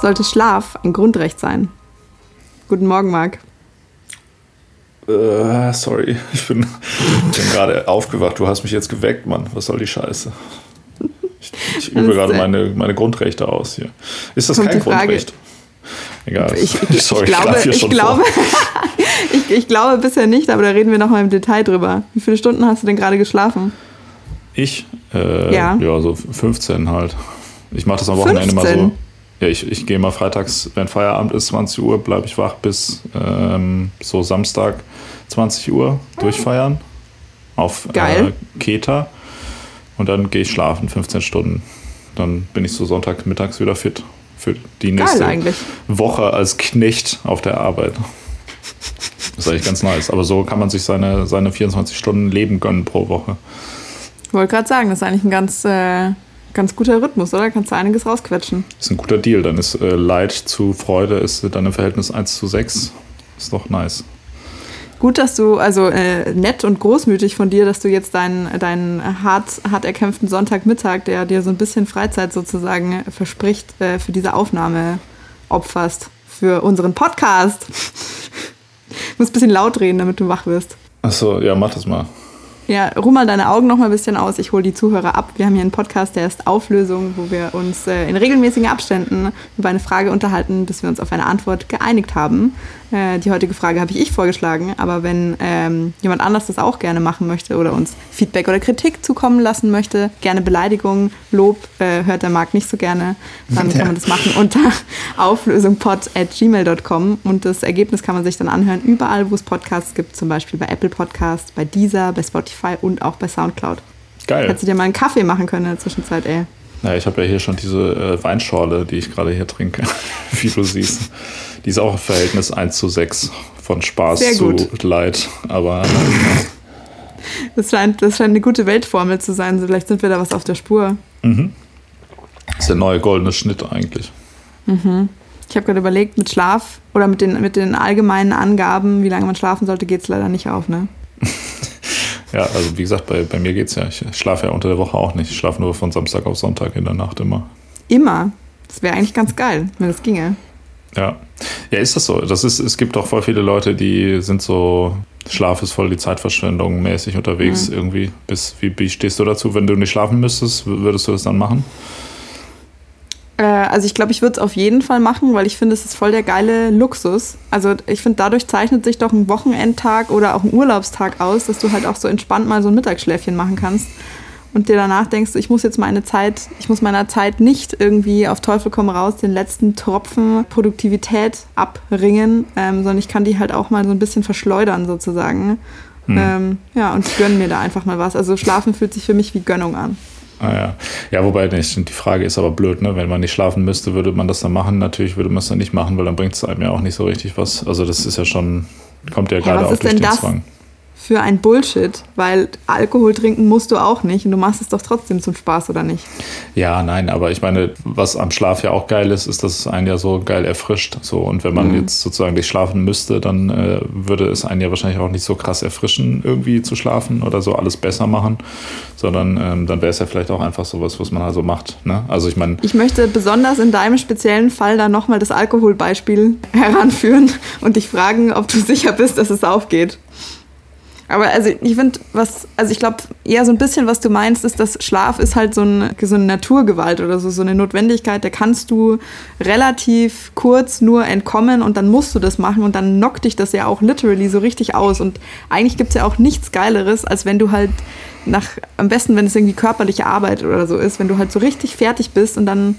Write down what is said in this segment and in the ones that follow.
Sollte Schlaf ein Grundrecht sein? Guten Morgen, Marc. Äh, sorry, ich bin, bin gerade aufgewacht. Du hast mich jetzt geweckt, Mann. Was soll die Scheiße? Ich, ich übe gerade meine, meine Grundrechte aus hier. Ist das kein Grundrecht? Egal. Ich, ich, Sorry, ich glaube, ich, glaube, ich, ich, glaube bisher nicht, aber da reden wir nochmal im Detail drüber. Wie viele Stunden hast du denn gerade geschlafen? Ich? Äh, ja. ja, so 15 halt. Ich mache das am Wochenende 15? mal so. Ja, ich, ich gehe mal freitags, wenn Feierabend ist, 20 Uhr, bleibe ich wach bis ähm, so Samstag 20 Uhr durchfeiern auf äh, Keta. Und dann gehe ich schlafen, 15 Stunden. Dann bin ich so Sonntag mittags wieder fit für die nächste Woche als Knecht auf der Arbeit. Das ist eigentlich ganz nice. Aber so kann man sich seine, seine 24 Stunden Leben gönnen pro Woche. Ich wollte gerade sagen, das ist eigentlich ein ganz, äh, ganz guter Rhythmus, oder? Kannst du einiges rausquetschen. Das ist ein guter Deal. Dann ist äh, Leid zu Freude ist dann im Verhältnis 1 zu 6. Ist doch nice. Gut, dass du, also äh, nett und großmütig von dir, dass du jetzt deinen, deinen hart, hart erkämpften Sonntagmittag, der dir so ein bisschen Freizeit sozusagen verspricht, äh, für diese Aufnahme opferst. Für unseren Podcast. ich muss ein bisschen laut reden, damit du wach wirst. Achso, ja, mach das mal. Ja, ruh mal deine Augen noch mal ein bisschen aus. Ich hole die Zuhörer ab. Wir haben hier einen Podcast, der ist Auflösung, wo wir uns äh, in regelmäßigen Abständen über eine Frage unterhalten, bis wir uns auf eine Antwort geeinigt haben. Äh, die heutige Frage habe ich ich vorgeschlagen, aber wenn ähm, jemand anders das auch gerne machen möchte oder uns Feedback oder Kritik zukommen lassen möchte, gerne Beleidigungen, Lob, äh, hört der Marc nicht so gerne, dann kann man das machen unter auflösungpod.gmail.com und das Ergebnis kann man sich dann anhören überall, wo es Podcasts gibt, zum Beispiel bei Apple Podcasts, bei Deezer, bei Spotify Spotify und auch bei Soundcloud. Geil. Hättest du dir mal einen Kaffee machen können in der Zwischenzeit, ey. Ja, ich habe ja hier schon diese äh, Weinschorle, die ich gerade hier trinke, wie du siehst. Die ist auch im Verhältnis 1 zu 6 von Spaß zu Leid. Aber das scheint, das scheint eine gute Weltformel zu sein. Vielleicht sind wir da was auf der Spur. Mhm. Das ist der neue goldene Schnitt eigentlich. Mhm. Ich habe gerade überlegt, mit Schlaf oder mit den, mit den allgemeinen Angaben, wie lange man schlafen sollte, geht es leider nicht auf, ne? Ja, also wie gesagt, bei, bei mir es ja. Ich schlafe ja unter der Woche auch nicht. Ich schlafe nur von Samstag auf Sonntag in der Nacht immer. Immer? Das wäre eigentlich ganz geil, wenn das ginge. Ja. Ja, ist das so? Das ist, es gibt auch voll viele Leute, die sind so, Schlaf ist voll die Zeitverschwendung mäßig unterwegs mhm. irgendwie. Bis, wie, wie stehst du dazu? Wenn du nicht schlafen müsstest, würdest du das dann machen? Äh, also ich glaube, ich würde es auf jeden Fall machen, weil ich finde, es ist voll der geile Luxus. Also ich finde, dadurch zeichnet sich doch ein Wochenendtag oder auch ein Urlaubstag aus, dass du halt auch so entspannt mal so ein Mittagsschläfchen machen kannst und dir danach denkst, ich muss jetzt meine Zeit, ich muss meiner Zeit nicht irgendwie auf Teufel komm raus den letzten Tropfen Produktivität abringen, ähm, sondern ich kann die halt auch mal so ein bisschen verschleudern sozusagen. Hm. Ähm, ja, und gönne mir da einfach mal was. Also Schlafen fühlt sich für mich wie Gönnung an. Ah, ja. ja, wobei nicht. Die Frage ist aber blöd, ne? Wenn man nicht schlafen müsste, würde man das dann machen. Natürlich würde man es dann nicht machen, weil dann bringt es einem ja auch nicht so richtig was. Also das ist ja schon, kommt ja, ja gerade auch durch den das? Zwang für ein Bullshit, weil Alkohol trinken musst du auch nicht und du machst es doch trotzdem zum Spaß, oder nicht? Ja, nein, aber ich meine, was am Schlaf ja auch geil ist, ist, dass es einen ja so geil erfrischt. So, und wenn man mhm. jetzt sozusagen nicht schlafen müsste, dann äh, würde es einen ja wahrscheinlich auch nicht so krass erfrischen, irgendwie zu schlafen oder so alles besser machen, sondern ähm, dann wäre es ja vielleicht auch einfach sowas, was man also macht. Ne? Also ich meine. Ich möchte besonders in deinem speziellen Fall dann nochmal das Alkoholbeispiel heranführen und dich fragen, ob du sicher bist, dass es aufgeht. Aber also ich finde, was, also ich glaube, eher so ein bisschen, was du meinst, ist, dass Schlaf ist halt so, ein, so eine Naturgewalt oder so, so eine Notwendigkeit, da kannst du relativ kurz nur entkommen und dann musst du das machen und dann knockt dich das ja auch literally so richtig aus. Und eigentlich gibt es ja auch nichts Geileres, als wenn du halt nach, am besten, wenn es irgendwie körperliche Arbeit oder so ist, wenn du halt so richtig fertig bist und dann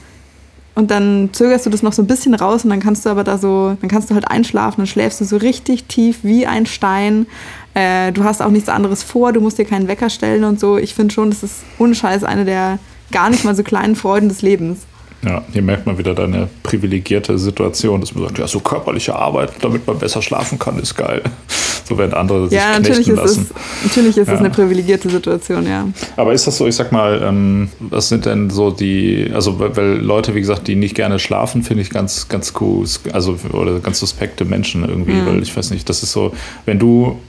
und dann zögerst du das noch so ein bisschen raus und dann kannst du aber da so, dann kannst du halt einschlafen, dann schläfst du so richtig tief wie ein Stein. Äh, du hast auch nichts anderes vor, du musst dir keinen Wecker stellen und so. Ich finde schon, das ist ohne Scheiß eine der gar nicht mal so kleinen Freuden des Lebens. Ja, hier merkt man wieder deine privilegierte Situation, dass man sagt, ja, so körperliche Arbeit, damit man besser schlafen kann, ist geil. So werden andere sich ja, natürlich ist lassen. Es, natürlich ist ja. es eine privilegierte Situation, ja. Aber ist das so, ich sag mal, ähm, was sind denn so die, also weil Leute, wie gesagt, die nicht gerne schlafen, finde ich ganz, ganz cool, also oder ganz suspekte Menschen irgendwie, mhm. weil ich weiß nicht, das ist so, wenn du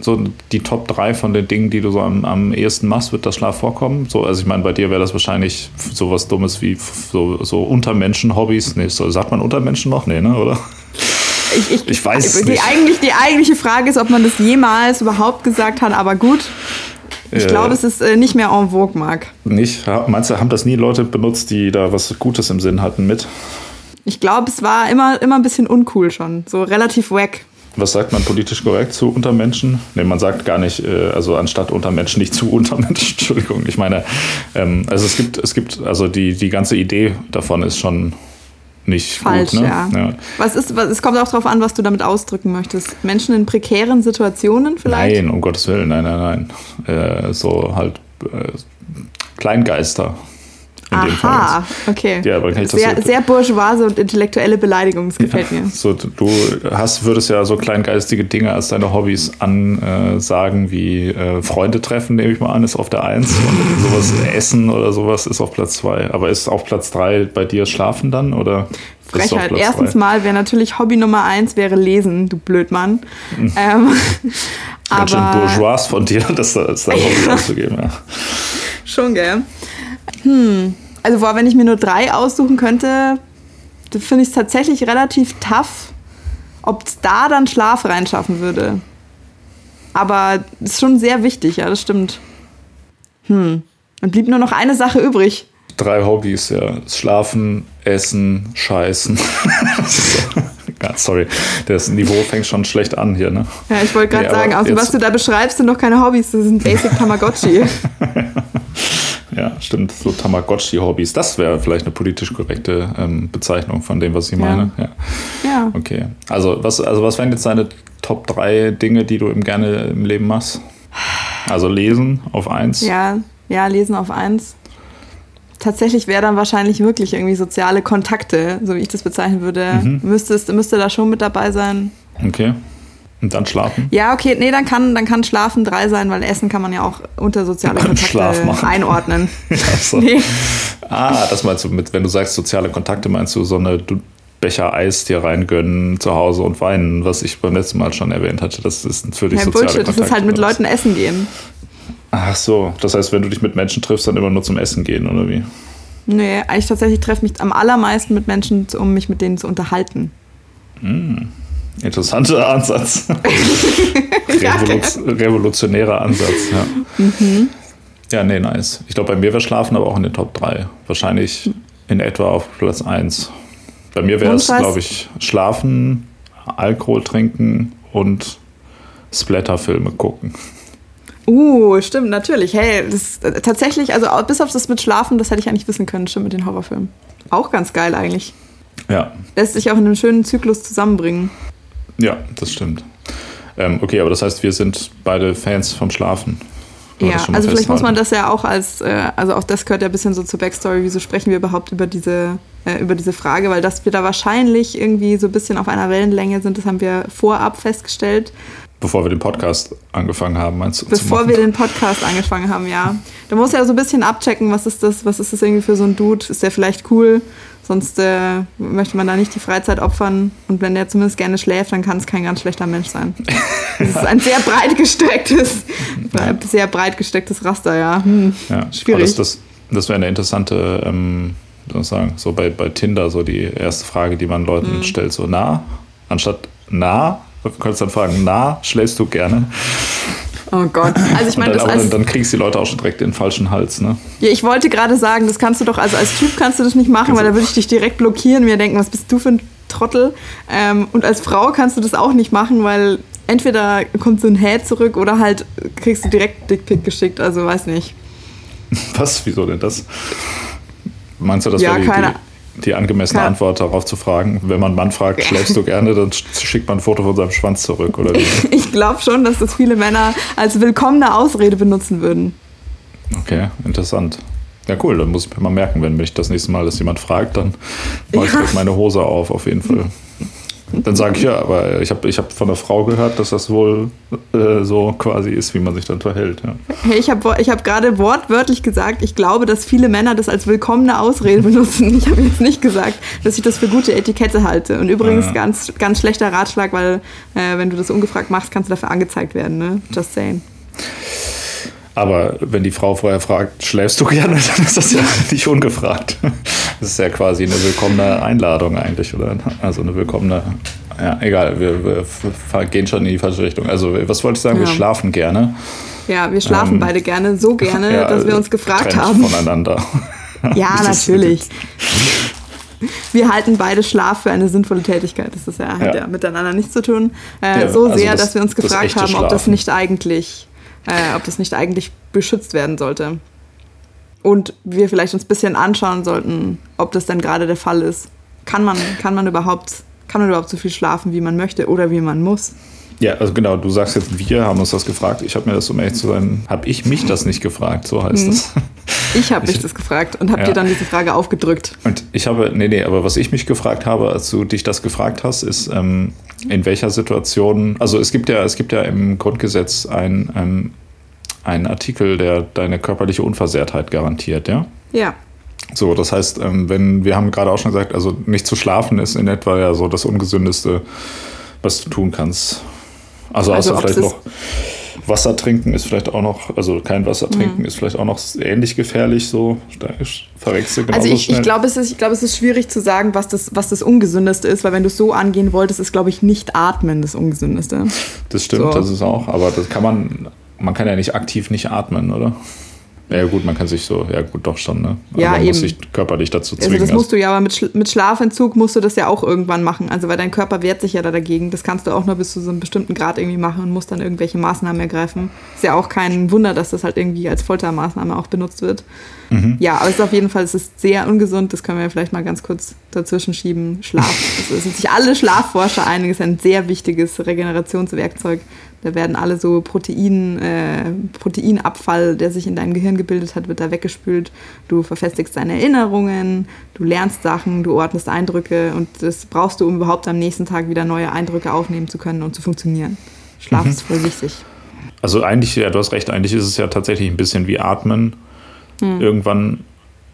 so die Top 3 von den Dingen, die du so am, am ehesten machst, wird das Schlaf vorkommen? So, also ich meine, bei dir wäre das wahrscheinlich so was Dummes wie so, so Untermenschen-Hobbys. Nee, so, sagt man Untermenschen noch? Nee, ne, oder? Ich, ich, ich weiß es nicht. Eigentlich, die eigentliche Frage ist, ob man das jemals überhaupt gesagt hat, aber gut. Ich äh, glaube, es ist äh, nicht mehr en vogue, Marc. Nicht? Meinst du, haben das nie Leute benutzt, die da was Gutes im Sinn hatten mit? Ich glaube, es war immer, immer ein bisschen uncool schon. So relativ wack. Was sagt man politisch korrekt zu Untermenschen? Ne, man sagt gar nicht, äh, also anstatt Untermenschen nicht zu Untermenschen. Entschuldigung. Ich meine, ähm, also es gibt, es gibt, also die, die ganze Idee davon ist schon nicht falsch. Gut, ne? ja. ja. Was ist, was, es kommt auch darauf an, was du damit ausdrücken möchtest. Menschen in prekären Situationen vielleicht? Nein, um Gottes Willen, nein, nein, nein. Äh, so halt äh, Kleingeister. Aha, okay. Ja, aber kann sehr, sehr bourgeoise und intellektuelle Beleidigung, das gefällt ja, mir. So, du hast, würdest ja so kleingeistige Dinge als deine Hobbys ansagen, wie äh, Freunde treffen, nehme ich mal an, ist auf der Eins. Und sowas Essen oder sowas ist auf Platz zwei. Aber ist auf Platz drei bei dir Schlafen dann? Oder Frechheit. Erstens drei? mal wäre natürlich Hobby Nummer eins wäre Lesen, du Blödmann. Mhm. Ähm, Ganz schön bourgeois von dir, das, das dein Hobby auszugeben. Ja. Schon, gell? Hm. Also, boah, wenn ich mir nur drei aussuchen könnte, finde ich es tatsächlich relativ tough, ob es da dann Schlaf reinschaffen würde. Aber das ist schon sehr wichtig, ja, das stimmt. Hm. Und blieb nur noch eine Sache übrig. Drei Hobbys, ja. Schlafen, Essen, Scheißen. Sorry, das Niveau fängt schon schlecht an hier, ne? Ja, ich wollte gerade nee, sagen, also was du da beschreibst, sind noch keine Hobbys, das sind Basic Tamagotchi. Ja, stimmt. So Tamagotchi-Hobbys. Das wäre vielleicht eine politisch korrekte ähm, Bezeichnung von dem, was ich meine. Ja. ja. Okay. Also was, also was wären jetzt deine Top 3 Dinge, die du eben gerne im Leben machst? Also lesen auf 1. Ja, ja, lesen auf 1. Tatsächlich wäre dann wahrscheinlich wirklich irgendwie soziale Kontakte, so wie ich das bezeichnen würde. Mhm. Müsstest, müsste da schon mit dabei sein. Okay. Und dann schlafen? Ja, okay, nee, dann kann, dann kann Schlafen drei sein, weil Essen kann man ja auch unter soziale Kontakte einordnen. so. nee. Ah, das meinst du mit, wenn du sagst soziale Kontakte, meinst du so eine Becher Eis dir reingönnen zu Hause und weinen, was ich beim letzten Mal schon erwähnt hatte. Das ist für dich ja, soziale Bullshit, Kontakte. Das ist halt mit Leuten essen gehen. Ach so, das heißt, wenn du dich mit Menschen triffst, dann immer nur zum Essen gehen, oder wie? Nee, ich tatsächlich treffe mich am allermeisten mit Menschen, um mich mit denen zu unterhalten. Mm. Interessanter Ansatz. Revolution, revolutionärer Ansatz, ja. Mhm. Ja, nee, nice. Ich glaube, bei mir wäre Schlafen aber auch in den Top 3. Wahrscheinlich in etwa auf Platz 1. Bei mir wäre es, glaube ich, Schlafen, Alkohol trinken und Splatterfilme gucken. Uh, stimmt, natürlich. Hey, das äh, tatsächlich, also bis auf das mit Schlafen, das hätte ich eigentlich wissen können, stimmt mit den Horrorfilmen. Auch ganz geil eigentlich. Ja. Lässt sich auch in einem schönen Zyklus zusammenbringen. Ja, das stimmt. Ähm, okay, aber das heißt, wir sind beide Fans vom Schlafen. Ja, also vielleicht muss man das ja auch als, äh, also auch das gehört ja ein bisschen so zur Backstory, wieso sprechen wir überhaupt über diese, äh, über diese Frage, weil dass wir da wahrscheinlich irgendwie so ein bisschen auf einer Wellenlänge sind, das haben wir vorab festgestellt. Bevor wir den Podcast angefangen haben, meinst du? Bevor wir den Podcast angefangen haben, ja. Da muss ja so ein bisschen abchecken, was ist das, was ist das irgendwie für so ein Dude? Ist der vielleicht cool? Sonst äh, möchte man da nicht die Freizeit opfern. Und wenn der zumindest gerne schläft, dann kann es kein ganz schlechter Mensch sein. Das ist ein sehr breit gestecktes, ja. sehr breit gestecktes Raster, ja. Hm, ja. Schwierig. Das, das, das wäre eine interessante, ähm, sozusagen, so bei, bei Tinder, so die erste Frage, die man Leuten mhm. stellt, so na, anstatt na, du könntest dann fragen, na, schläfst du gerne? Oh Gott. Also ich meine, das dann, dann kriegst du die Leute auch schon direkt in den falschen Hals, ne? Ja, ich wollte gerade sagen, das kannst du doch, also als Typ kannst du das nicht machen, weil da würde ich dich direkt blockieren und mir denken, was bist du für ein Trottel? Ähm, und als Frau kannst du das auch nicht machen, weil entweder kommt so ein Hä zurück oder halt kriegst du direkt Dickpick geschickt, also weiß nicht. Was? Wieso denn das? Meinst du, das ja, die, keine, die, die angemessene Klar. Antwort darauf zu fragen. Wenn man einen Mann fragt, schläfst du gerne, dann schickt man ein Foto von seinem Schwanz zurück, oder wie? ich glaube schon, dass das viele Männer als willkommene Ausrede benutzen würden. Okay, interessant. Ja, cool, dann muss ich mir mal merken, wenn mich das nächste Mal das jemand fragt, dann mache ich ja. meine Hose auf, auf jeden Fall. Dann sage ich ja, aber ich habe ich hab von einer Frau gehört, dass das wohl äh, so quasi ist, wie man sich dann verhält. Ja. Hey, ich habe ich hab gerade wortwörtlich gesagt, ich glaube, dass viele Männer das als willkommene Ausrede benutzen. Ich habe jetzt nicht gesagt, dass ich das für gute Etikette halte. Und übrigens ja. ganz, ganz schlechter Ratschlag, weil äh, wenn du das ungefragt machst, kannst du dafür angezeigt werden. Ne? Just saying. Aber wenn die Frau vorher fragt, schläfst du gerne, dann ist das ja nicht ungefragt. Das ist ja quasi eine willkommene Einladung eigentlich, oder? Also eine willkommene, ja, egal, wir, wir gehen schon in die falsche Richtung. Also, was wollte ich sagen? Ja. Wir schlafen gerne. Ja, wir schlafen ähm, beide gerne, so gerne, ja, dass wir uns gefragt haben. voneinander. Ja, natürlich. Wir halten beide Schlaf für eine sinnvolle Tätigkeit. Das ist ja, hat ja, ja miteinander nichts zu tun. Äh, so also sehr, das, dass wir uns gefragt haben, ob das nicht eigentlich äh, ob das nicht eigentlich beschützt werden sollte. Und wir vielleicht uns ein bisschen anschauen sollten, ob das denn gerade der Fall ist. Kann man, kann man überhaupt, kann man überhaupt so viel schlafen, wie man möchte oder wie man muss? Ja, also genau, du sagst jetzt, wir haben uns das gefragt. Ich habe mir das, um ehrlich zu sein, habe ich mich das nicht gefragt, so heißt mhm. das. Ich habe mich das gefragt und habe ja. dir dann diese Frage aufgedrückt. Und ich habe, nee, nee, aber was ich mich gefragt habe, als du dich das gefragt hast, ist, ähm, in welcher Situation, also es gibt ja, es gibt ja im Grundgesetz ein, ähm, einen Artikel, der deine körperliche Unversehrtheit garantiert, ja? Ja. So, das heißt, ähm, wenn, wir haben gerade auch schon gesagt, also nicht zu schlafen ist in etwa ja so das Ungesündeste, was du tun kannst. Also, also außer vielleicht noch Wasser trinken ist vielleicht auch noch, also kein Wasser trinken mhm. ist vielleicht auch noch ähnlich gefährlich, so da genauso Also ich, ich glaube, es, ist, es ist schwierig zu sagen, was das, was das Ungesündeste ist, weil wenn du es so angehen wolltest, ist, glaube ich, nicht atmen das Ungesündeste. Das stimmt, so. das ist auch, aber das kann man, man kann ja nicht aktiv nicht atmen, oder? Ja, gut, man kann sich so, ja, gut, doch schon, ne? Ja, man eben. muss sich körperlich dazu zwingen. Also das musst du ja, aber mit, Sch mit Schlafentzug musst du das ja auch irgendwann machen. Also, weil dein Körper wehrt sich ja da dagegen. Das kannst du auch nur bis zu so einem bestimmten Grad irgendwie machen und musst dann irgendwelche Maßnahmen ergreifen. Ist ja auch kein Wunder, dass das halt irgendwie als Foltermaßnahme auch benutzt wird. Mhm. Ja, aber es ist auf jeden Fall, es ist sehr ungesund. Das können wir vielleicht mal ganz kurz dazwischen schieben. Schlaf. Es sind sich alle Schlafforscher einig, ist ein sehr wichtiges Regenerationswerkzeug. Da werden alle so Protein, äh, Proteinabfall, der sich in deinem Gehirn gebildet hat, wird da weggespült. Du verfestigst deine Erinnerungen, du lernst Sachen, du ordnest Eindrücke und das brauchst du, um überhaupt am nächsten Tag wieder neue Eindrücke aufnehmen zu können und zu funktionieren. Schlaf mhm. ist voll wichtig. Also eigentlich, ja, du hast recht, eigentlich ist es ja tatsächlich ein bisschen wie Atmen. Mhm. Irgendwann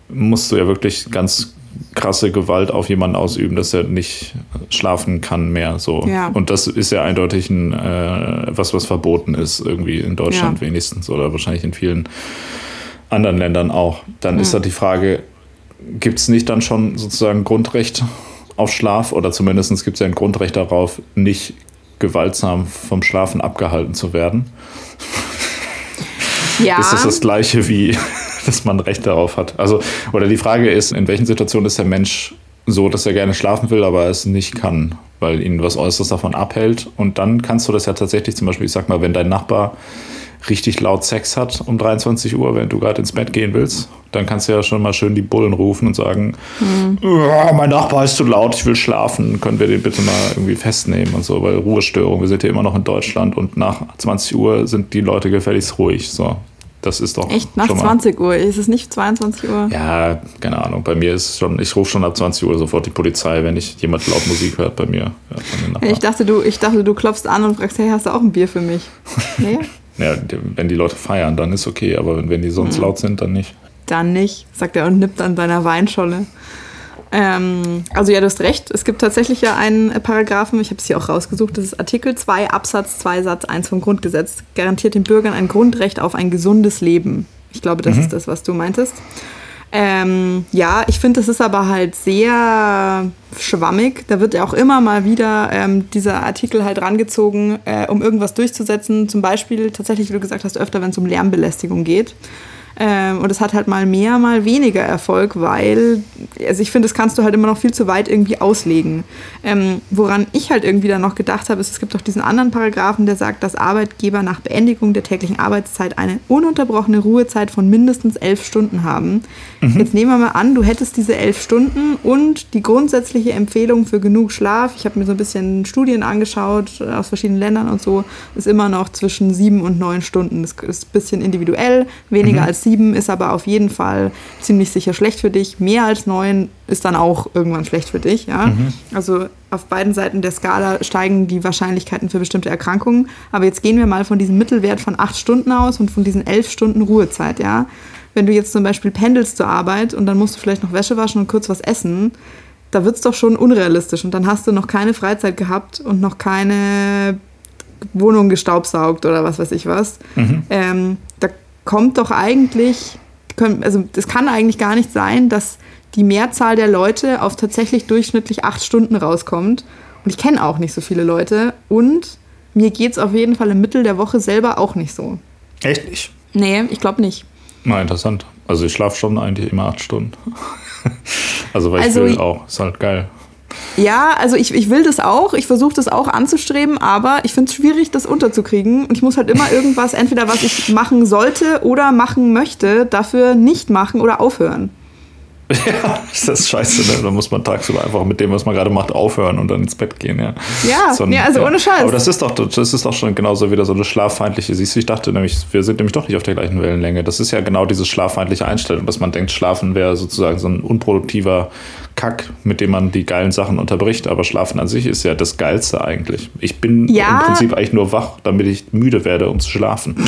musst du ja wirklich ganz krasse Gewalt auf jemanden ausüben, dass er nicht schlafen kann mehr. So. Ja. Und das ist ja eindeutig ein, äh, was, was verboten ist, irgendwie in Deutschland ja. wenigstens oder wahrscheinlich in vielen anderen Ländern auch. Dann ja. ist da die Frage, gibt es nicht dann schon sozusagen Grundrecht auf Schlaf oder zumindest gibt es ja ein Grundrecht darauf, nicht gewaltsam vom Schlafen abgehalten zu werden? Ja. Ist das das gleiche wie dass man Recht darauf hat. Also, oder die Frage ist, in welchen Situationen ist der Mensch so, dass er gerne schlafen will, aber es nicht kann, weil ihn was Äußeres davon abhält. Und dann kannst du das ja tatsächlich zum Beispiel, ich sag mal, wenn dein Nachbar richtig laut Sex hat um 23 Uhr, wenn du gerade ins Bett gehen willst, dann kannst du ja schon mal schön die Bullen rufen und sagen, mhm. mein Nachbar ist zu laut, ich will schlafen, können wir den bitte mal irgendwie festnehmen und so, weil Ruhestörung, wir sind ja immer noch in Deutschland und nach 20 Uhr sind die Leute gefälligst ruhig. So, das ist doch. Echt? Nach 20 Uhr? Ist es nicht 22 Uhr? Ja, keine Ahnung. Bei mir ist schon, ich rufe schon ab 20 Uhr sofort die Polizei, wenn ich jemand laut Musik hört bei mir. Ja, ich, dachte, du, ich dachte, du klopfst an und fragst, hey, hast du auch ein Bier für mich? Nee? ja, wenn die Leute feiern, dann ist okay, aber wenn, wenn die sonst mhm. laut sind, dann nicht. Dann nicht, sagt er und nippt an seiner Weinscholle. Ähm, also ja, du hast recht. Es gibt tatsächlich ja einen Paragraphen, ich habe es hier auch rausgesucht, das ist Artikel 2 Absatz 2 Satz 1 vom Grundgesetz, garantiert den Bürgern ein Grundrecht auf ein gesundes Leben. Ich glaube, das mhm. ist das, was du meintest. Ähm, ja, ich finde, das ist aber halt sehr schwammig. Da wird ja auch immer mal wieder ähm, dieser Artikel halt rangezogen, äh, um irgendwas durchzusetzen. Zum Beispiel tatsächlich, wie du gesagt hast, öfter, wenn es um Lärmbelästigung geht. Ähm, und es hat halt mal mehr, mal weniger Erfolg, weil, also ich finde, das kannst du halt immer noch viel zu weit irgendwie auslegen. Ähm, woran ich halt irgendwie dann noch gedacht habe, ist, es gibt auch diesen anderen Paragraphen, der sagt, dass Arbeitgeber nach Beendigung der täglichen Arbeitszeit eine ununterbrochene Ruhezeit von mindestens elf Stunden haben. Mhm. Jetzt nehmen wir mal an, du hättest diese elf Stunden und die grundsätzliche Empfehlung für genug Schlaf, ich habe mir so ein bisschen Studien angeschaut aus verschiedenen Ländern und so, ist immer noch zwischen sieben und neun Stunden. Das ist ein bisschen individuell, weniger mhm. als sieben ist aber auf jeden Fall ziemlich sicher schlecht für dich. Mehr als neun ist dann auch irgendwann schlecht für dich. Ja? Mhm. Also auf beiden Seiten der Skala steigen die Wahrscheinlichkeiten für bestimmte Erkrankungen. Aber jetzt gehen wir mal von diesem Mittelwert von acht Stunden aus und von diesen elf Stunden Ruhezeit, ja. Wenn du jetzt zum Beispiel pendelst zur Arbeit und dann musst du vielleicht noch Wäsche waschen und kurz was essen, da wird es doch schon unrealistisch. Und dann hast du noch keine Freizeit gehabt und noch keine Wohnung gestaubsaugt oder was weiß ich was. Mhm. Ähm, da kommt doch eigentlich, also das kann eigentlich gar nicht sein, dass die Mehrzahl der Leute auf tatsächlich durchschnittlich acht Stunden rauskommt. Und ich kenne auch nicht so viele Leute. Und mir geht es auf jeden Fall im Mittel der Woche selber auch nicht so. Echt nicht? Nee, ich glaube nicht. Na, interessant. Also ich schlafe schon eigentlich immer acht Stunden. also weil also, ich will auch. Ist halt geil. Ja, also ich, ich will das auch, ich versuche das auch anzustreben, aber ich finde es schwierig, das unterzukriegen. Und ich muss halt immer irgendwas, entweder was ich machen sollte oder machen möchte, dafür nicht machen oder aufhören. Ja, das ist scheiße, ne? Da muss man tagsüber einfach mit dem, was man gerade macht, aufhören und dann ins Bett gehen, ja. Ja, so ein, ja also ja. ohne Scheiß. Aber das ist doch, das ist doch schon genauso wieder so eine schlaffeindliche, siehst du, ich dachte nämlich, wir sind nämlich doch nicht auf der gleichen Wellenlänge. Das ist ja genau diese schlaffeindliche Einstellung, dass man denkt, Schlafen wäre sozusagen so ein unproduktiver Kack, mit dem man die geilen Sachen unterbricht. Aber Schlafen an sich ist ja das Geilste eigentlich. Ich bin ja. im Prinzip eigentlich nur wach, damit ich müde werde, um zu schlafen.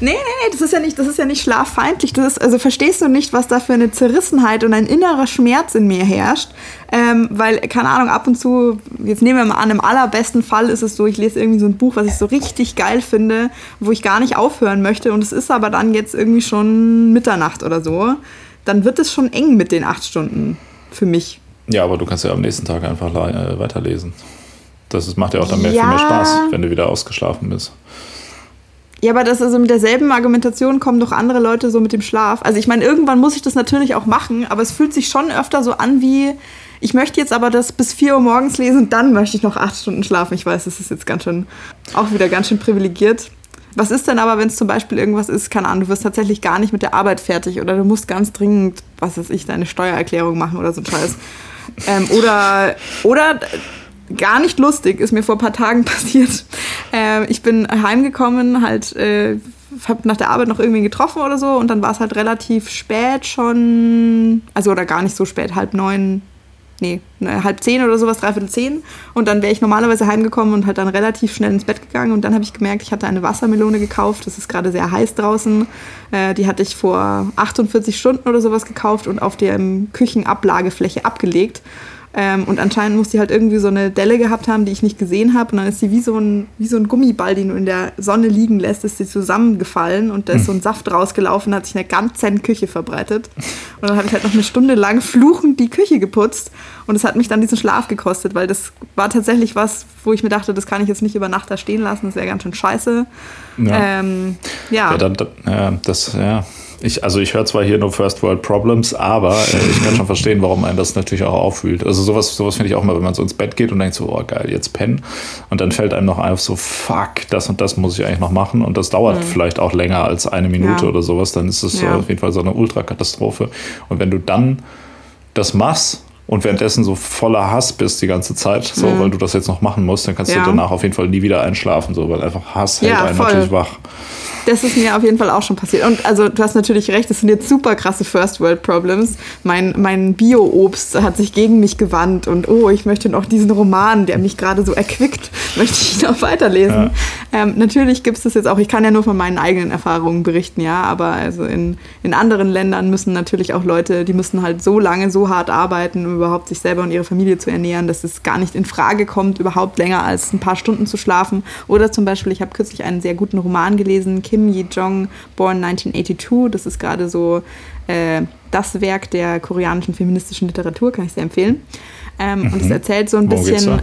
Nee, nee, nee, das ist ja nicht, das ist ja nicht schlaffeindlich. Das ist, also verstehst du nicht, was da für eine Zerrissenheit und ein innerer Schmerz in mir herrscht? Ähm, weil, keine Ahnung, ab und zu, jetzt nehmen wir mal an, im allerbesten Fall ist es so, ich lese irgendwie so ein Buch, was ich so richtig geil finde, wo ich gar nicht aufhören möchte und es ist aber dann jetzt irgendwie schon Mitternacht oder so. Dann wird es schon eng mit den acht Stunden für mich. Ja, aber du kannst ja am nächsten Tag einfach äh, weiterlesen. Das ist, macht ja auch dann mehr, ja. viel mehr Spaß, wenn du wieder ausgeschlafen bist. Ja, aber das also mit derselben Argumentation kommen doch andere Leute so mit dem Schlaf. Also ich meine, irgendwann muss ich das natürlich auch machen, aber es fühlt sich schon öfter so an wie, ich möchte jetzt aber das bis 4 Uhr morgens lesen, dann möchte ich noch acht Stunden schlafen. Ich weiß, das ist jetzt ganz schön, auch wieder ganz schön privilegiert. Was ist denn aber, wenn es zum Beispiel irgendwas ist, keine Ahnung, du wirst tatsächlich gar nicht mit der Arbeit fertig oder du musst ganz dringend, was weiß ich, deine Steuererklärung machen oder so ein Scheiß. Ähm, oder, oder gar nicht lustig, ist mir vor ein paar Tagen passiert. Äh, ich bin heimgekommen, halt, äh, hab nach der Arbeit noch irgendwie getroffen oder so und dann war es halt relativ spät schon, also oder gar nicht so spät, halb neun, nee, ne, halb zehn oder sowas, dreiviertel zehn. Und dann wäre ich normalerweise heimgekommen und halt dann relativ schnell ins Bett gegangen. Und dann habe ich gemerkt, ich hatte eine Wassermelone gekauft. Das ist gerade sehr heiß draußen. Äh, die hatte ich vor 48 Stunden oder sowas gekauft und auf der Küchenablagefläche abgelegt. Ähm, und anscheinend muss die halt irgendwie so eine Delle gehabt haben, die ich nicht gesehen habe. Und dann ist sie wie so, ein, wie so ein Gummiball, den du in der Sonne liegen lässt, ist sie zusammengefallen und da ist hm. so ein Saft rausgelaufen, hat sich in der ganzen Küche verbreitet. Und dann habe ich halt noch eine Stunde lang fluchend die Küche geputzt. Und es hat mich dann diesen Schlaf gekostet, weil das war tatsächlich was, wo ich mir dachte, das kann ich jetzt nicht über Nacht da stehen lassen, das wäre ganz schön scheiße. Ja. Ähm, ja. ja, dann, ja das, ja ich, also ich höre zwar hier nur First World Problems, aber äh, ich kann schon verstehen, warum einen das natürlich auch auffühlt. Also sowas, sowas finde ich auch mal, wenn man so ins Bett geht und denkt so, oh geil, jetzt pennen. Und dann fällt einem noch auf so, fuck, das und das muss ich eigentlich noch machen. Und das dauert mhm. vielleicht auch länger als eine Minute ja. oder sowas. Dann ist es ja. auf jeden Fall so eine Ultrakatastrophe. Und wenn du dann das machst und währenddessen so voller Hass bist die ganze Zeit, so, mhm. weil du das jetzt noch machen musst, dann kannst ja. du danach auf jeden Fall nie wieder einschlafen, so, weil einfach Hass hält einen voll. natürlich wach. Das ist mir auf jeden Fall auch schon passiert. Und also du hast natürlich recht, das sind jetzt super krasse First World Problems. Mein, mein Bio-Obst hat sich gegen mich gewandt und oh, ich möchte noch diesen Roman, der mich gerade so erquickt, möchte ich noch weiterlesen. Ja. Ähm, natürlich gibt es das jetzt auch, ich kann ja nur von meinen eigenen Erfahrungen berichten, ja, aber also in, in anderen Ländern müssen natürlich auch Leute, die müssen halt so lange, so hart arbeiten, um überhaupt sich selber und ihre Familie zu ernähren, dass es gar nicht in Frage kommt, überhaupt länger als ein paar Stunden zu schlafen. Oder zum Beispiel, ich habe kürzlich einen sehr guten Roman gelesen, Kim Yi-jong, Born 1982. Das ist gerade so äh, das Werk der koreanischen feministischen Literatur, kann ich sehr empfehlen. Ähm, mhm. Und es erzählt so ein bisschen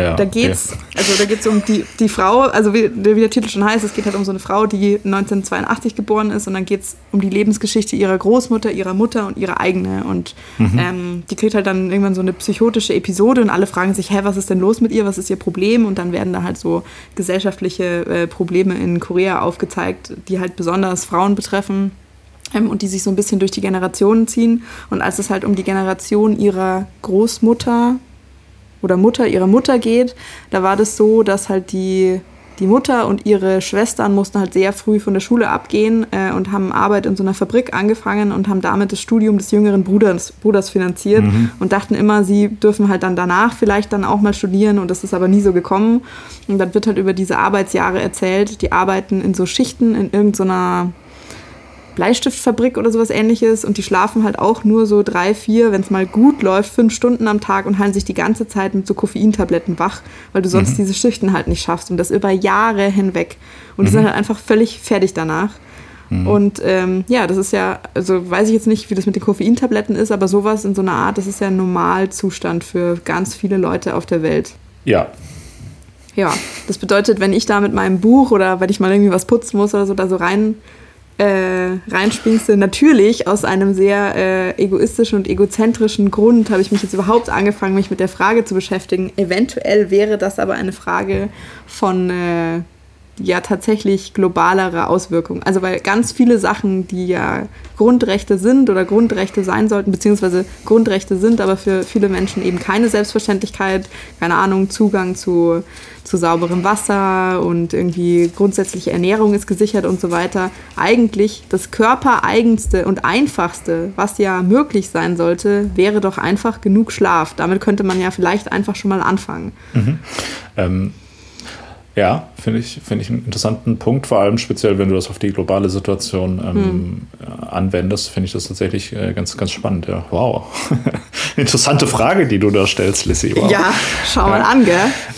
ja, da geht's, okay. also da geht es um die, die Frau, also wie, wie, der Titel schon heißt, es geht halt um so eine Frau, die 1982 geboren ist und dann geht es um die Lebensgeschichte ihrer Großmutter, ihrer Mutter und ihre eigene. Und mhm. ähm, die kriegt halt dann irgendwann so eine psychotische Episode und alle fragen sich, hä, was ist denn los mit ihr, was ist ihr Problem? Und dann werden da halt so gesellschaftliche äh, Probleme in Korea aufgezeigt, die halt besonders Frauen betreffen ähm, und die sich so ein bisschen durch die Generationen ziehen. Und als es halt um die Generation ihrer Großmutter oder Mutter ihrer Mutter geht, da war das so, dass halt die die Mutter und ihre Schwestern mussten halt sehr früh von der Schule abgehen äh, und haben Arbeit in so einer Fabrik angefangen und haben damit das Studium des jüngeren Bruders, Bruders finanziert mhm. und dachten immer, sie dürfen halt dann danach vielleicht dann auch mal studieren und das ist aber nie so gekommen. Und dann wird halt über diese Arbeitsjahre erzählt. Die arbeiten in so Schichten in irgendeiner Bleistiftfabrik oder sowas ähnliches und die schlafen halt auch nur so drei, vier, wenn es mal gut läuft, fünf Stunden am Tag und halten sich die ganze Zeit mit so Koffeintabletten wach, weil du sonst mhm. diese Schichten halt nicht schaffst und das über Jahre hinweg. Und die mhm. sind halt einfach völlig fertig danach. Mhm. Und ähm, ja, das ist ja, also weiß ich jetzt nicht, wie das mit den Koffeintabletten ist, aber sowas in so einer Art, das ist ja ein Normalzustand für ganz viele Leute auf der Welt. Ja, ja, das bedeutet, wenn ich da mit meinem Buch oder wenn ich mal irgendwie was putzen muss oder so, da so rein äh, reinspringste. Natürlich aus einem sehr äh, egoistischen und egozentrischen Grund habe ich mich jetzt überhaupt angefangen, mich mit der Frage zu beschäftigen. Eventuell wäre das aber eine Frage von äh, ja tatsächlich globalere Auswirkungen. Also weil ganz viele Sachen, die ja Grundrechte sind oder Grundrechte sein sollten, beziehungsweise Grundrechte sind, aber für viele Menschen eben keine Selbstverständlichkeit, keine Ahnung, Zugang zu, zu sauberem Wasser und irgendwie grundsätzliche Ernährung ist gesichert und so weiter. Eigentlich das körpereigenste und einfachste, was ja möglich sein sollte, wäre doch einfach genug Schlaf. Damit könnte man ja vielleicht einfach schon mal anfangen. Mhm. Ähm ja, finde ich, find ich einen interessanten Punkt, vor allem speziell, wenn du das auf die globale Situation ähm, hm. anwendest, finde ich das tatsächlich äh, ganz, ganz spannend. Ja, wow. Interessante Frage, die du da stellst, Lissy. Wow. Ja, schau mal ja. an, gell?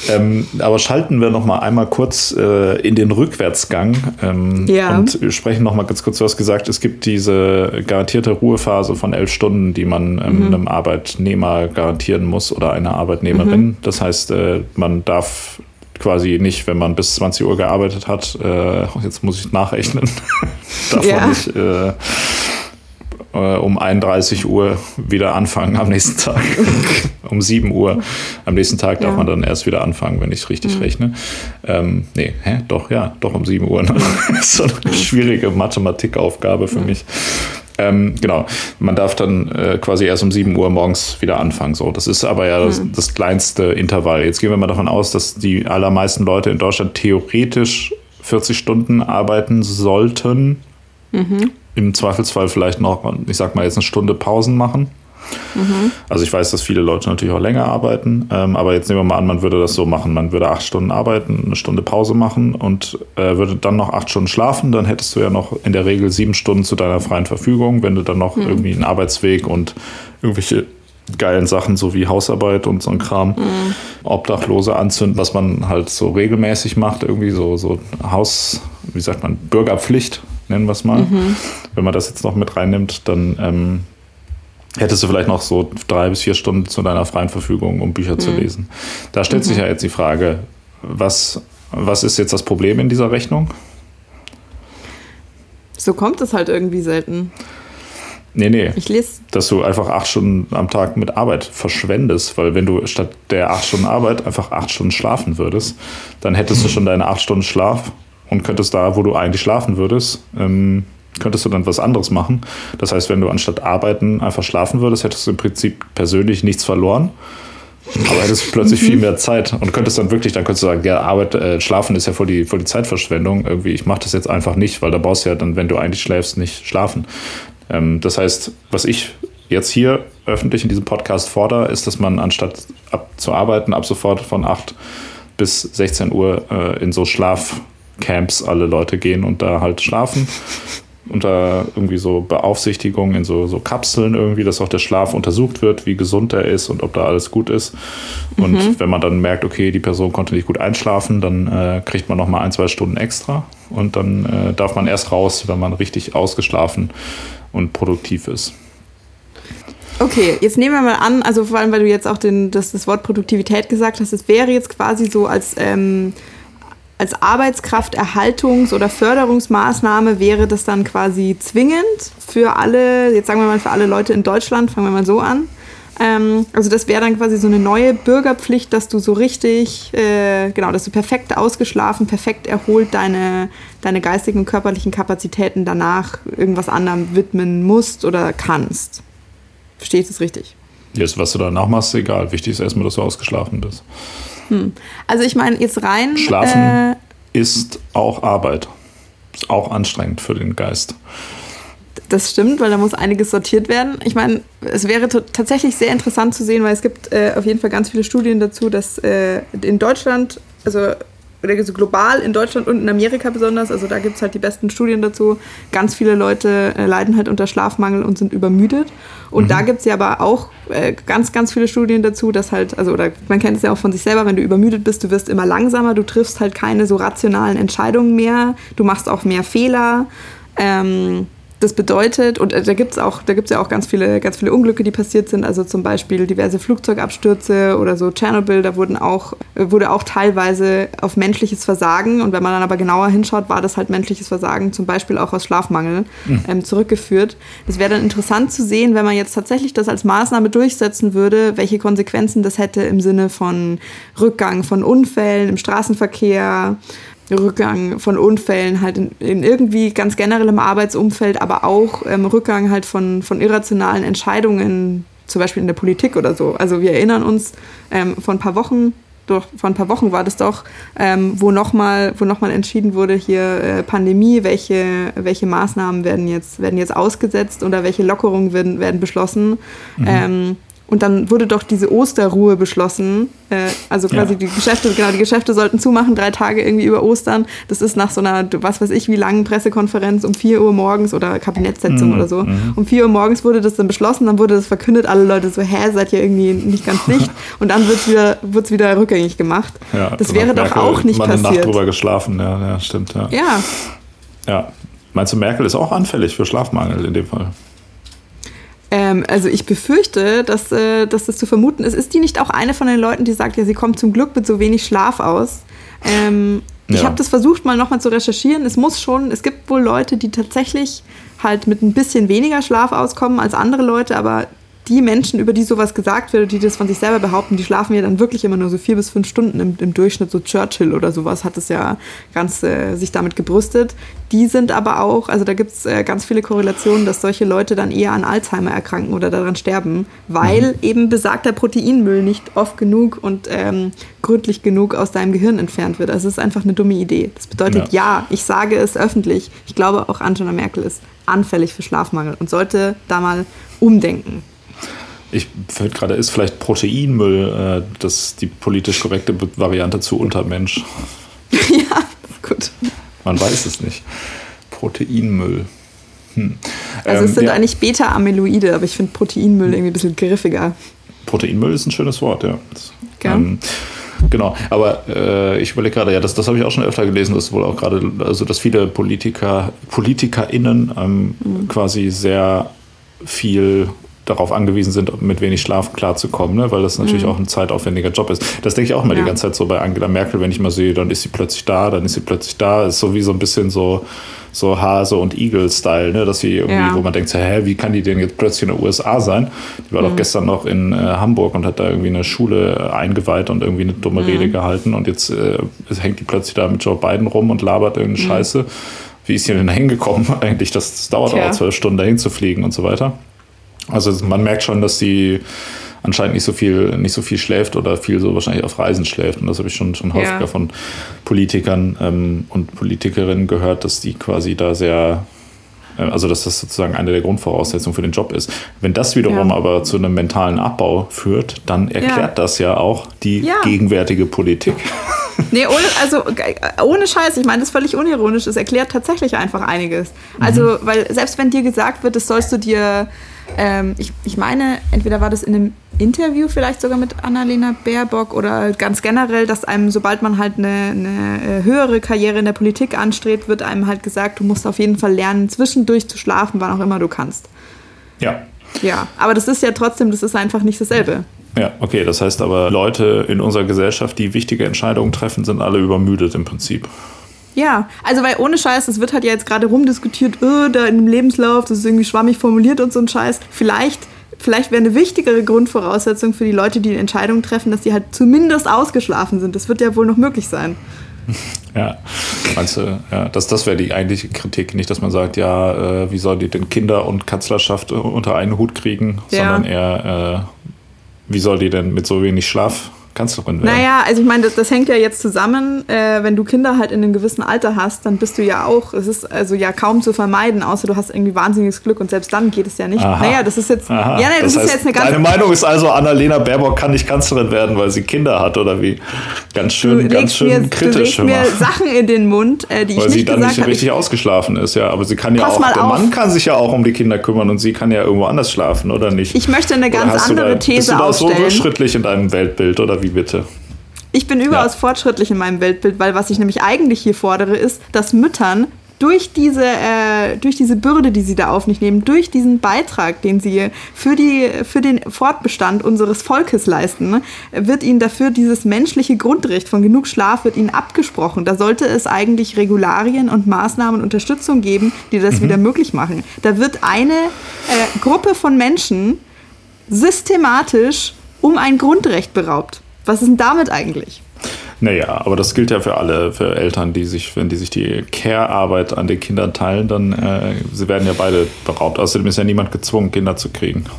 Ähm, aber schalten wir noch mal einmal kurz äh, in den Rückwärtsgang ähm, ja. und sprechen noch mal ganz kurz. Du hast gesagt, es gibt diese garantierte Ruhephase von elf Stunden, die man ähm, mhm. einem Arbeitnehmer garantieren muss oder einer Arbeitnehmerin. Mhm. Das heißt, äh, man darf quasi nicht, wenn man bis 20 Uhr gearbeitet hat, äh, jetzt muss ich nachrechnen, darf ja. man nicht äh, äh um 31 Uhr wieder anfangen am nächsten Tag. um 7 Uhr am nächsten Tag darf ja. man dann erst wieder anfangen, wenn ich richtig mhm. rechne. Ähm, nee, hä? Doch, ja, doch um 7 Uhr. Ne? das ist so eine schwierige Mathematikaufgabe für mhm. mich. Ähm, genau, man darf dann äh, quasi erst um 7 Uhr morgens wieder anfangen. So, das ist aber ja das, hm. das, kleinste Intervall. Jetzt gehen wir mal davon aus, dass die allermeisten Leute in Deutschland theoretisch 40 Stunden arbeiten sollten. Mhm. Im Zweifelsfall vielleicht noch, ich sag mal, jetzt eine Stunde Pausen machen. Mhm. Also ich weiß, dass viele Leute natürlich auch länger arbeiten, ähm, aber jetzt nehmen wir mal an, man würde das so machen. Man würde acht Stunden arbeiten, eine Stunde Pause machen und äh, würde dann noch acht Stunden schlafen. Dann hättest du ja noch in der Regel sieben Stunden zu deiner freien Verfügung, wenn du dann noch mhm. irgendwie einen Arbeitsweg und irgendwelche geilen Sachen, so wie Hausarbeit und so ein Kram, mhm. Obdachlose anzünden, was man halt so regelmäßig macht, irgendwie so, so Haus, wie sagt man, Bürgerpflicht, nennen wir es mal. Mhm. Wenn man das jetzt noch mit reinnimmt, dann ähm, hättest du vielleicht noch so drei bis vier Stunden zu deiner freien Verfügung, um Bücher mhm. zu lesen. Da stellt mhm. sich ja jetzt die Frage, was, was ist jetzt das Problem in dieser Rechnung? So kommt es halt irgendwie selten. Nee, nee. Ich lese. Dass du einfach acht Stunden am Tag mit Arbeit verschwendest, weil wenn du statt der acht Stunden Arbeit einfach acht Stunden schlafen würdest, dann hättest du schon deine acht Stunden Schlaf und könntest da, wo du eigentlich schlafen würdest, ähm, könntest du dann was anderes machen. Das heißt, wenn du anstatt arbeiten einfach schlafen würdest, hättest du im Prinzip persönlich nichts verloren. Aber hättest plötzlich viel mhm. mehr Zeit und könntest dann wirklich, dann könntest du sagen, ja, Arbeit, äh, schlafen ist ja voll die, voll die Zeitverschwendung. Irgendwie, ich mache das jetzt einfach nicht, weil da brauchst du ja dann, wenn du eigentlich schläfst, nicht schlafen. Ähm, das heißt, was ich jetzt hier öffentlich in diesem Podcast fordere, ist, dass man anstatt ab zu arbeiten, ab sofort von 8 bis 16 Uhr äh, in so Schlafcamps alle Leute gehen und da halt schlafen unter irgendwie so Beaufsichtigung in so, so Kapseln irgendwie, dass auch der Schlaf untersucht wird, wie gesund er ist und ob da alles gut ist. Und mhm. wenn man dann merkt, okay, die Person konnte nicht gut einschlafen, dann äh, kriegt man nochmal ein, zwei Stunden extra und dann äh, darf man erst raus, wenn man richtig ausgeschlafen und produktiv ist. Okay, jetzt nehmen wir mal an, also vor allem, weil du jetzt auch den, das, das Wort Produktivität gesagt hast, es wäre jetzt quasi so als ähm, als Arbeitskrafterhaltungs- oder Förderungsmaßnahme wäre das dann quasi zwingend für alle, jetzt sagen wir mal für alle Leute in Deutschland, fangen wir mal so an. Ähm, also das wäre dann quasi so eine neue Bürgerpflicht, dass du so richtig, äh, genau, dass du perfekt ausgeschlafen, perfekt erholt deine, deine geistigen und körperlichen Kapazitäten danach irgendwas anderem widmen musst oder kannst. Verstehst du es richtig? Jetzt, was du danach machst, egal. Wichtig ist erstmal, dass du ausgeschlafen bist. Hm. Also ich meine, jetzt rein. Schlafen äh, ist auch Arbeit. Ist auch anstrengend für den Geist. Das stimmt, weil da muss einiges sortiert werden. Ich meine, es wäre tatsächlich sehr interessant zu sehen, weil es gibt äh, auf jeden Fall ganz viele Studien dazu, dass äh, in Deutschland, also oder so global in Deutschland und in Amerika besonders, also da gibt es halt die besten Studien dazu. Ganz viele Leute äh, leiden halt unter Schlafmangel und sind übermüdet. Und mhm. da gibt es ja aber auch äh, ganz, ganz viele Studien dazu, dass halt, also, oder man kennt es ja auch von sich selber, wenn du übermüdet bist, du wirst immer langsamer, du triffst halt keine so rationalen Entscheidungen mehr, du machst auch mehr Fehler. Ähm, das bedeutet, und äh, da gibt es auch, da gibt es ja auch ganz viele, ganz viele Unglücke, die passiert sind, also zum Beispiel diverse Flugzeugabstürze oder so Tschernobyl, da wurden auch, äh, wurde auch teilweise auf menschliches Versagen, und wenn man dann aber genauer hinschaut, war das halt menschliches Versagen, zum Beispiel auch aus Schlafmangel, mhm. ähm, zurückgeführt. Das wäre dann interessant zu sehen, wenn man jetzt tatsächlich das als Maßnahme durchsetzen würde, welche Konsequenzen das hätte im Sinne von Rückgang von Unfällen im Straßenverkehr, Rückgang von Unfällen halt in, in, irgendwie ganz generell im Arbeitsumfeld, aber auch ähm, Rückgang halt von, von irrationalen Entscheidungen, zum Beispiel in der Politik oder so. Also wir erinnern uns ähm, vor ein paar Wochen, doch vor ein paar Wochen war das doch, ähm, wo nochmal noch entschieden wurde, hier äh, Pandemie, welche, welche Maßnahmen werden jetzt, werden jetzt ausgesetzt oder welche Lockerungen werden, werden beschlossen. Mhm. Ähm, und dann wurde doch diese Osterruhe beschlossen. Äh, also quasi ja. die Geschäfte, genau, die Geschäfte sollten zumachen, drei Tage irgendwie über Ostern. Das ist nach so einer, was weiß ich, wie langen Pressekonferenz um 4 Uhr morgens oder Kabinettssitzung mhm. oder so. Mhm. Um 4 Uhr morgens wurde das dann beschlossen, dann wurde das verkündet, alle Leute so, hä, seid ihr irgendwie nicht ganz dicht? Und dann wird es wieder, wird's wieder rückgängig gemacht. Ja, das wäre doch Merkel auch nicht passiert. eine Nacht drüber geschlafen, ja, ja stimmt. Ja. ja. Ja. Meinst du, Merkel ist auch anfällig für Schlafmangel in dem Fall? Ähm, also ich befürchte, dass, äh, dass das zu vermuten ist. Ist die nicht auch eine von den Leuten, die sagt, ja, sie kommt zum Glück mit so wenig Schlaf aus? Ähm, ja. Ich habe das versucht, mal nochmal zu recherchieren. Es muss schon, es gibt wohl Leute, die tatsächlich halt mit ein bisschen weniger Schlaf auskommen als andere Leute, aber die Menschen, über die sowas gesagt wird, die das von sich selber behaupten, die schlafen ja dann wirklich immer nur so vier bis fünf Stunden im, im Durchschnitt. So Churchill oder sowas hat es ja ganz äh, sich damit gebrüstet. Die sind aber auch, also da gibt es äh, ganz viele Korrelationen, dass solche Leute dann eher an Alzheimer erkranken oder daran sterben, weil mhm. eben besagter Proteinmüll nicht oft genug und ähm, gründlich genug aus deinem Gehirn entfernt wird. Also es ist einfach eine dumme Idee. Das bedeutet, ja. ja, ich sage es öffentlich. Ich glaube, auch Angela Merkel ist anfällig für Schlafmangel und sollte da mal umdenken. Ich fällt gerade, ist vielleicht Proteinmüll äh, das die politisch korrekte Variante zu Untermensch? ja, gut. Man weiß es nicht. Proteinmüll. Hm. Also ähm, es sind ja. eigentlich Beta-Amyloide, aber ich finde Proteinmüll irgendwie ein bisschen griffiger. Proteinmüll ist ein schönes Wort, ja. Ähm, genau, aber äh, ich überlege gerade, ja, das, das habe ich auch schon öfter gelesen, dass wohl auch gerade, also dass viele Politiker, PolitikerInnen ähm, mhm. quasi sehr viel darauf angewiesen sind, mit wenig Schlaf klarzukommen, ne? weil das natürlich mhm. auch ein zeitaufwendiger Job ist. Das denke ich auch immer ja. die ganze Zeit so bei Angela Merkel, wenn ich mal sehe, dann ist sie plötzlich da, dann ist sie plötzlich da. Ist so wie so ein bisschen so, so Hase- und Igel-Style, ne? dass sie irgendwie, ja. wo man denkt, so, hä, wie kann die denn jetzt plötzlich in den USA sein? Die war mhm. doch gestern noch in äh, Hamburg und hat da irgendwie eine Schule eingeweiht und irgendwie eine dumme mhm. Rede gehalten und jetzt äh, hängt die plötzlich da mit Joe Biden rum und labert irgendeine mhm. Scheiße. Wie ist sie denn da hingekommen eigentlich? Das, das dauert Tja. auch zwölf Stunden dahin zu fliegen und so weiter. Also man merkt schon, dass sie anscheinend nicht so viel, nicht so viel schläft oder viel so wahrscheinlich auf Reisen schläft. Und das habe ich schon, schon häufiger ja. von Politikern ähm, und Politikerinnen gehört, dass die quasi da sehr, äh, also dass das sozusagen eine der Grundvoraussetzungen für den Job ist. Wenn das wiederum ja. aber zu einem mentalen Abbau führt, dann erklärt ja. das ja auch die gegenwärtige Politik. Nee, ohne, also ohne Scheiß, ich meine das ist völlig unironisch, es erklärt tatsächlich einfach einiges. Also, mhm. weil selbst wenn dir gesagt wird, das sollst du dir ähm, ich, ich meine, entweder war das in einem Interview vielleicht sogar mit Annalena Baerbock oder ganz generell, dass einem, sobald man halt eine, eine, äh, höhere Karriere in der Politik anstrebt, wird einem halt gesagt, du musst auf jeden Fall lernen, zwischendurch zu schlafen, wann auch immer du kannst. Ja. Ja, aber das ist ja trotzdem, das ist einfach nicht dasselbe. Ja, okay, das heißt aber, Leute in unserer Gesellschaft, die wichtige Entscheidungen treffen, sind alle übermüdet im Prinzip. Ja, also weil ohne Scheiß, es wird halt ja jetzt gerade rumdiskutiert, öh, da in dem Lebenslauf, das ist irgendwie schwammig formuliert und so ein Scheiß. Vielleicht, vielleicht wäre eine wichtigere Grundvoraussetzung für die Leute, die, die Entscheidungen treffen, dass die halt zumindest ausgeschlafen sind. Das wird ja wohl noch möglich sein. Ja, meinst du, ja, das, das wäre die eigentliche Kritik. Nicht, dass man sagt, ja, äh, wie soll die denn Kinder und Kanzlerschaft unter einen Hut kriegen, ja. sondern eher, äh, wie soll die denn mit so wenig Schlaf Kanzlerin werden. Naja, also ich meine, das, das hängt ja jetzt zusammen. Äh, wenn du Kinder halt in einem gewissen Alter hast, dann bist du ja auch, es ist also ja kaum zu vermeiden, außer du hast irgendwie wahnsinniges Glück und selbst dann geht es ja nicht. Aha. Naja, das ist jetzt, Aha. ja, nee, das, das heißt, ist jetzt eine ganz... Deine Meinung ist also, Annalena Baerbock kann nicht Kanzlerin werden, weil sie Kinder hat, oder wie? Ganz schön, ganz schön mir, kritisch. Du legst mir Sachen in den Mund, äh, die weil ich nicht gesagt. Weil sie dann nicht richtig ausgeschlafen ist, ja. Aber sie kann ja Pass auch, der auf. Mann kann sich ja auch um die Kinder kümmern und sie kann ja irgendwo anders schlafen, oder nicht? Ich möchte eine ganz andere da, These bist du da aufstellen. so rückschrittlich in deinem Weltbild, oder wie bitte? Ich bin überaus ja. fortschrittlich in meinem Weltbild, weil was ich nämlich eigentlich hier fordere, ist, dass Müttern durch diese, äh, durch diese Bürde, die sie da auf sich nehmen, durch diesen Beitrag, den sie für, die, für den Fortbestand unseres Volkes leisten, wird ihnen dafür dieses menschliche Grundrecht von genug Schlaf wird ihnen abgesprochen. Da sollte es eigentlich Regularien und Maßnahmen und Unterstützung geben, die das mhm. wieder möglich machen. Da wird eine äh, Gruppe von Menschen systematisch um ein Grundrecht beraubt. Was ist denn damit eigentlich? Naja, aber das gilt ja für alle, für Eltern, die sich, wenn die sich die Care-Arbeit an den Kindern teilen, dann äh, sie werden ja beide beraubt. Außerdem ist ja niemand gezwungen, Kinder zu kriegen.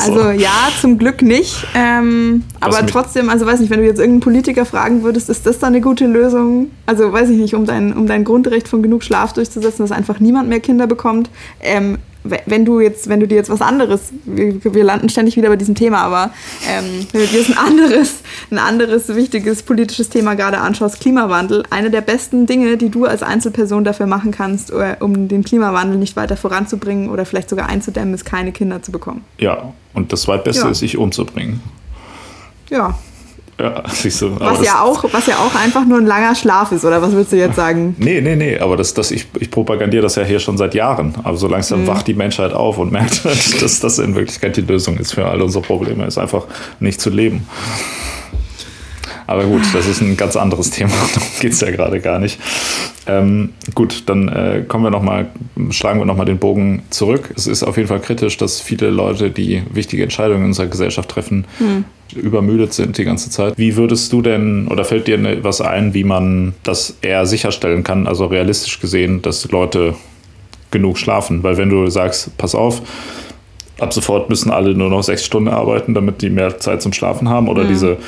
Also ja, zum Glück nicht. Ähm, aber trotzdem, also weiß nicht, wenn du jetzt irgendeinen Politiker fragen würdest, ist das dann eine gute Lösung? Also weiß ich nicht, um dein, um dein Grundrecht von genug Schlaf durchzusetzen, dass einfach niemand mehr Kinder bekommt. Ähm, wenn du jetzt, wenn du dir jetzt was anderes, wir, wir landen ständig wieder bei diesem Thema, aber ähm, wenn du dir jetzt ein anderes, ein anderes wichtiges politisches Thema gerade anschaust, Klimawandel, eine der besten Dinge, die du als Einzelperson dafür machen kannst, äh, um den Klimawandel nicht weiter voranzubringen oder vielleicht sogar einzudämmen, ist keine Kinder zu bekommen. Ja, und das zweitbeste ja. ist, sich umzubringen. Ja, ja, siehst du. Was ja, auch, was ja auch einfach nur ein langer Schlaf ist, oder was würdest du jetzt sagen? Nee, nee, nee, aber das, das, ich, ich propagandiere das ja hier schon seit Jahren. Aber so langsam mhm. wacht die Menschheit auf und merkt, dass das in Wirklichkeit die Lösung ist für all unsere Probleme, ist einfach nicht zu leben. Aber gut, das ist ein ganz anderes Thema. Darum geht es ja gerade gar nicht. Ähm, gut, dann äh, kommen wir noch mal, schlagen wir nochmal den Bogen zurück. Es ist auf jeden Fall kritisch, dass viele Leute, die wichtige Entscheidungen in unserer Gesellschaft treffen, hm. Übermüdet sind die ganze Zeit. Wie würdest du denn, oder fällt dir ne, was ein, wie man das eher sicherstellen kann, also realistisch gesehen, dass Leute genug schlafen? Weil wenn du sagst, pass auf, ab sofort müssen alle nur noch sechs Stunden arbeiten, damit die mehr Zeit zum Schlafen haben, oder hm. diese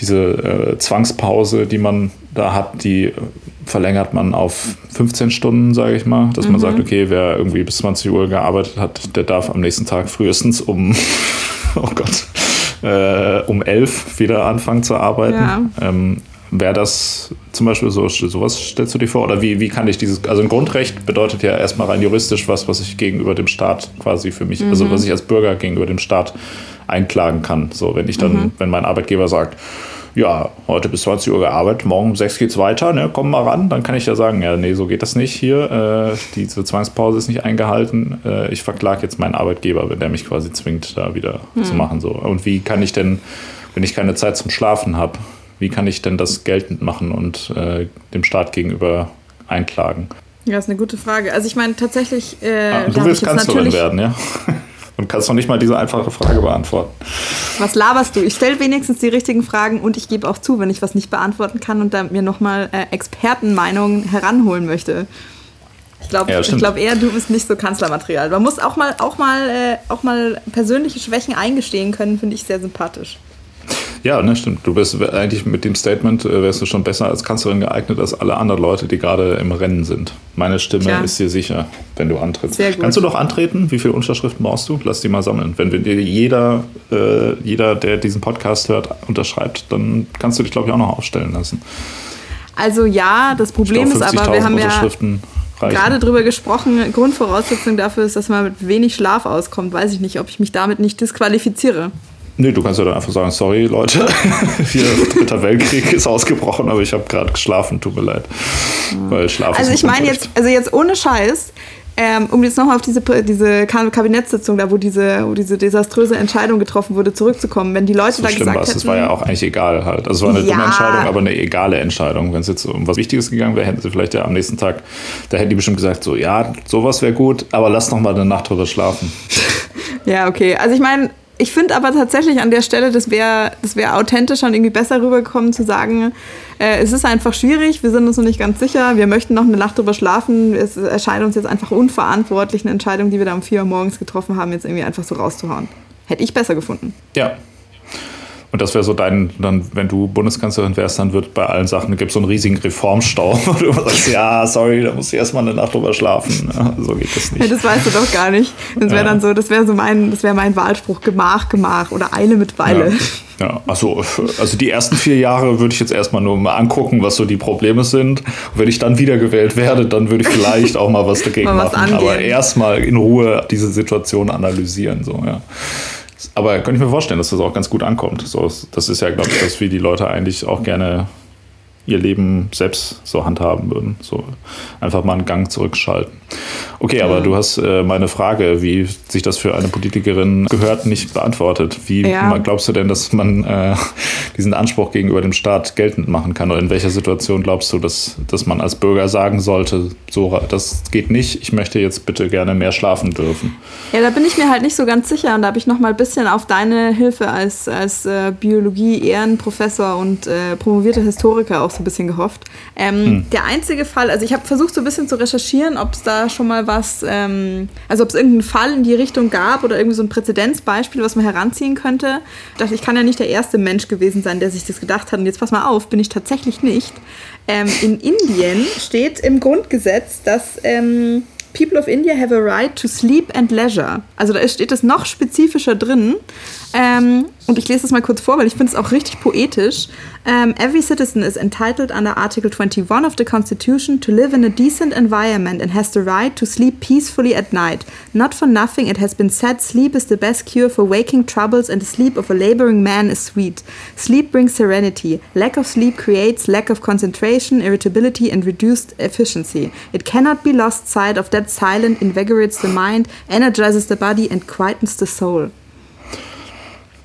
diese äh, Zwangspause, die man da hat, die verlängert man auf 15 Stunden, sage ich mal. Dass mhm. man sagt, okay, wer irgendwie bis 20 Uhr gearbeitet hat, der darf am nächsten Tag frühestens um, oh Gott, äh, um 11 wieder anfangen zu arbeiten. Ja. Ähm, Wäre das zum Beispiel so, sowas stellst du dir vor? Oder wie, wie kann ich dieses, also ein Grundrecht bedeutet ja erstmal rein juristisch was, was ich gegenüber dem Staat quasi für mich, also mhm. also was ich als Bürger gegenüber dem Staat einklagen kann. So, wenn ich dann, mhm. wenn mein Arbeitgeber sagt, ja, heute bis 20 Uhr gearbeitet, morgen um 6 geht's weiter, ne, komm mal ran, dann kann ich ja sagen, ja, nee, so geht das nicht hier, äh, diese Zwangspause ist nicht eingehalten, äh, ich verklage jetzt meinen Arbeitgeber, wenn der mich quasi zwingt, da wieder mhm. zu machen. So. Und wie kann ich denn, wenn ich keine Zeit zum Schlafen habe, wie kann ich denn das geltend machen und äh, dem Staat gegenüber einklagen? Ja, ist eine gute Frage. Also ich meine tatsächlich. Äh, ah, du willst Kanzlerin werden, ja? und kannst noch nicht mal diese einfache Frage beantworten. Was laberst du? Ich stelle wenigstens die richtigen Fragen und ich gebe auch zu, wenn ich was nicht beantworten kann und da mir nochmal äh, Expertenmeinungen heranholen möchte. Ich glaube ja, glaub eher, du bist nicht so Kanzlermaterial. Man muss auch mal, auch mal, äh, auch mal persönliche Schwächen eingestehen können, finde ich sehr sympathisch. Ja, ne, stimmt. Du bist eigentlich mit dem Statement äh, wärst du schon besser als Kanzlerin geeignet als alle anderen Leute, die gerade im Rennen sind. Meine Stimme Tja. ist dir sicher, wenn du antrittst. Sehr gut. Kannst du doch antreten? Wie viele Unterschriften brauchst du? Lass die mal sammeln. Wenn dir jeder, äh, jeder, der diesen Podcast hört, unterschreibt, dann kannst du dich, glaube ich, auch noch aufstellen lassen. Also ja, das Problem glaub, ist aber, wir haben ja gerade drüber gesprochen, Grundvoraussetzung dafür ist, dass man mit wenig Schlaf auskommt. Weiß ich nicht, ob ich mich damit nicht disqualifiziere. Nee, du kannst ja dann einfach sagen, sorry Leute, hier dritter Weltkrieg ist ausgebrochen, aber ich habe gerade geschlafen, tut mir leid. Weil Schlaf also ich meine jetzt, also jetzt ohne Scheiß, ähm, um jetzt nochmal auf diese, diese Kabinettssitzung, da wo diese, wo diese desaströse Entscheidung getroffen wurde, zurückzukommen. Wenn die Leute so da gesagt hätten... Das war ja auch eigentlich egal halt. Also es war eine ja. dumme Entscheidung, aber eine egale Entscheidung. Wenn es jetzt um was Wichtiges gegangen wäre, hätten sie vielleicht ja am nächsten Tag, da hätten die bestimmt gesagt, so ja, sowas wäre gut, aber lass noch mal eine Nacht drüber schlafen. ja, okay. Also ich meine, ich finde aber tatsächlich an der Stelle, das wäre das wär authentischer und irgendwie besser rübergekommen zu sagen, äh, es ist einfach schwierig, wir sind uns noch nicht ganz sicher, wir möchten noch eine Nacht drüber schlafen, es erscheint uns jetzt einfach unverantwortlich, eine Entscheidung, die wir da um vier Uhr morgens getroffen haben, jetzt irgendwie einfach so rauszuhauen. Hätte ich besser gefunden. Ja. Und das wäre so dein, dann, wenn du Bundeskanzlerin wärst, dann wird bei allen Sachen, gibt es so einen riesigen Reformstau, wo du sagst, ja, sorry, da muss ich erstmal eine Nacht drüber schlafen. Ja, so geht das nicht. Ja, das weißt du doch gar nicht. Das wäre ja. dann so, das wäre so mein, das wäre mein Wahlspruch, Gemach, Gemach oder Eile mit Weile. Ja. Also, also die ersten vier Jahre würde ich jetzt erstmal nur mal angucken, was so die Probleme sind. Und wenn ich dann wiedergewählt werde, dann würde ich vielleicht auch mal was dagegen mal was machen. Angehen. Aber erstmal in Ruhe diese Situation analysieren. So, ja. Aber könnte ich mir vorstellen, dass das auch ganz gut ankommt. So, das ist ja, glaube ich, das, wie die Leute eigentlich auch gerne ihr Leben selbst so handhaben würden. So einfach mal einen Gang zurückschalten. Okay, aber du hast äh, meine Frage, wie sich das für eine Politikerin gehört, nicht beantwortet. Wie ja. glaubst du denn, dass man äh, diesen Anspruch gegenüber dem Staat geltend machen kann? Oder in welcher Situation glaubst du, dass, dass man als Bürger sagen sollte, so, das geht nicht, ich möchte jetzt bitte gerne mehr schlafen dürfen? Ja, da bin ich mir halt nicht so ganz sicher und da habe ich noch mal ein bisschen auf deine Hilfe als, als äh, Biologie-Ehrenprofessor und äh, promovierter Historiker auch so ein bisschen gehofft. Ähm, hm. Der einzige Fall, also ich habe versucht so ein bisschen zu recherchieren, ob es da schon mal was, ähm, also ob es irgendeinen Fall in die Richtung gab oder irgendwie so ein Präzedenzbeispiel, was man heranziehen könnte. Ich dachte, ich kann ja nicht der erste Mensch gewesen sein, der sich das gedacht hat. Und jetzt pass mal auf, bin ich tatsächlich nicht. Ähm, in Indien steht im Grundgesetz, dass ähm, People of India have a right to sleep and leisure. Also da steht es noch spezifischer drin. Ähm, und ich lese das mal kurz vor, weil ich finde es auch richtig poetisch. Um, every citizen is entitled under Article 21 of the Constitution to live in a decent environment and has the right to sleep peacefully at night. Not for nothing, it has been said sleep is the best cure for waking troubles, and the sleep of a laboring man is sweet. Sleep brings serenity. Lack of sleep creates lack of concentration, irritability, and reduced efficiency. It cannot be lost sight of that silent invigorates the mind, energizes the body, and quietens the soul.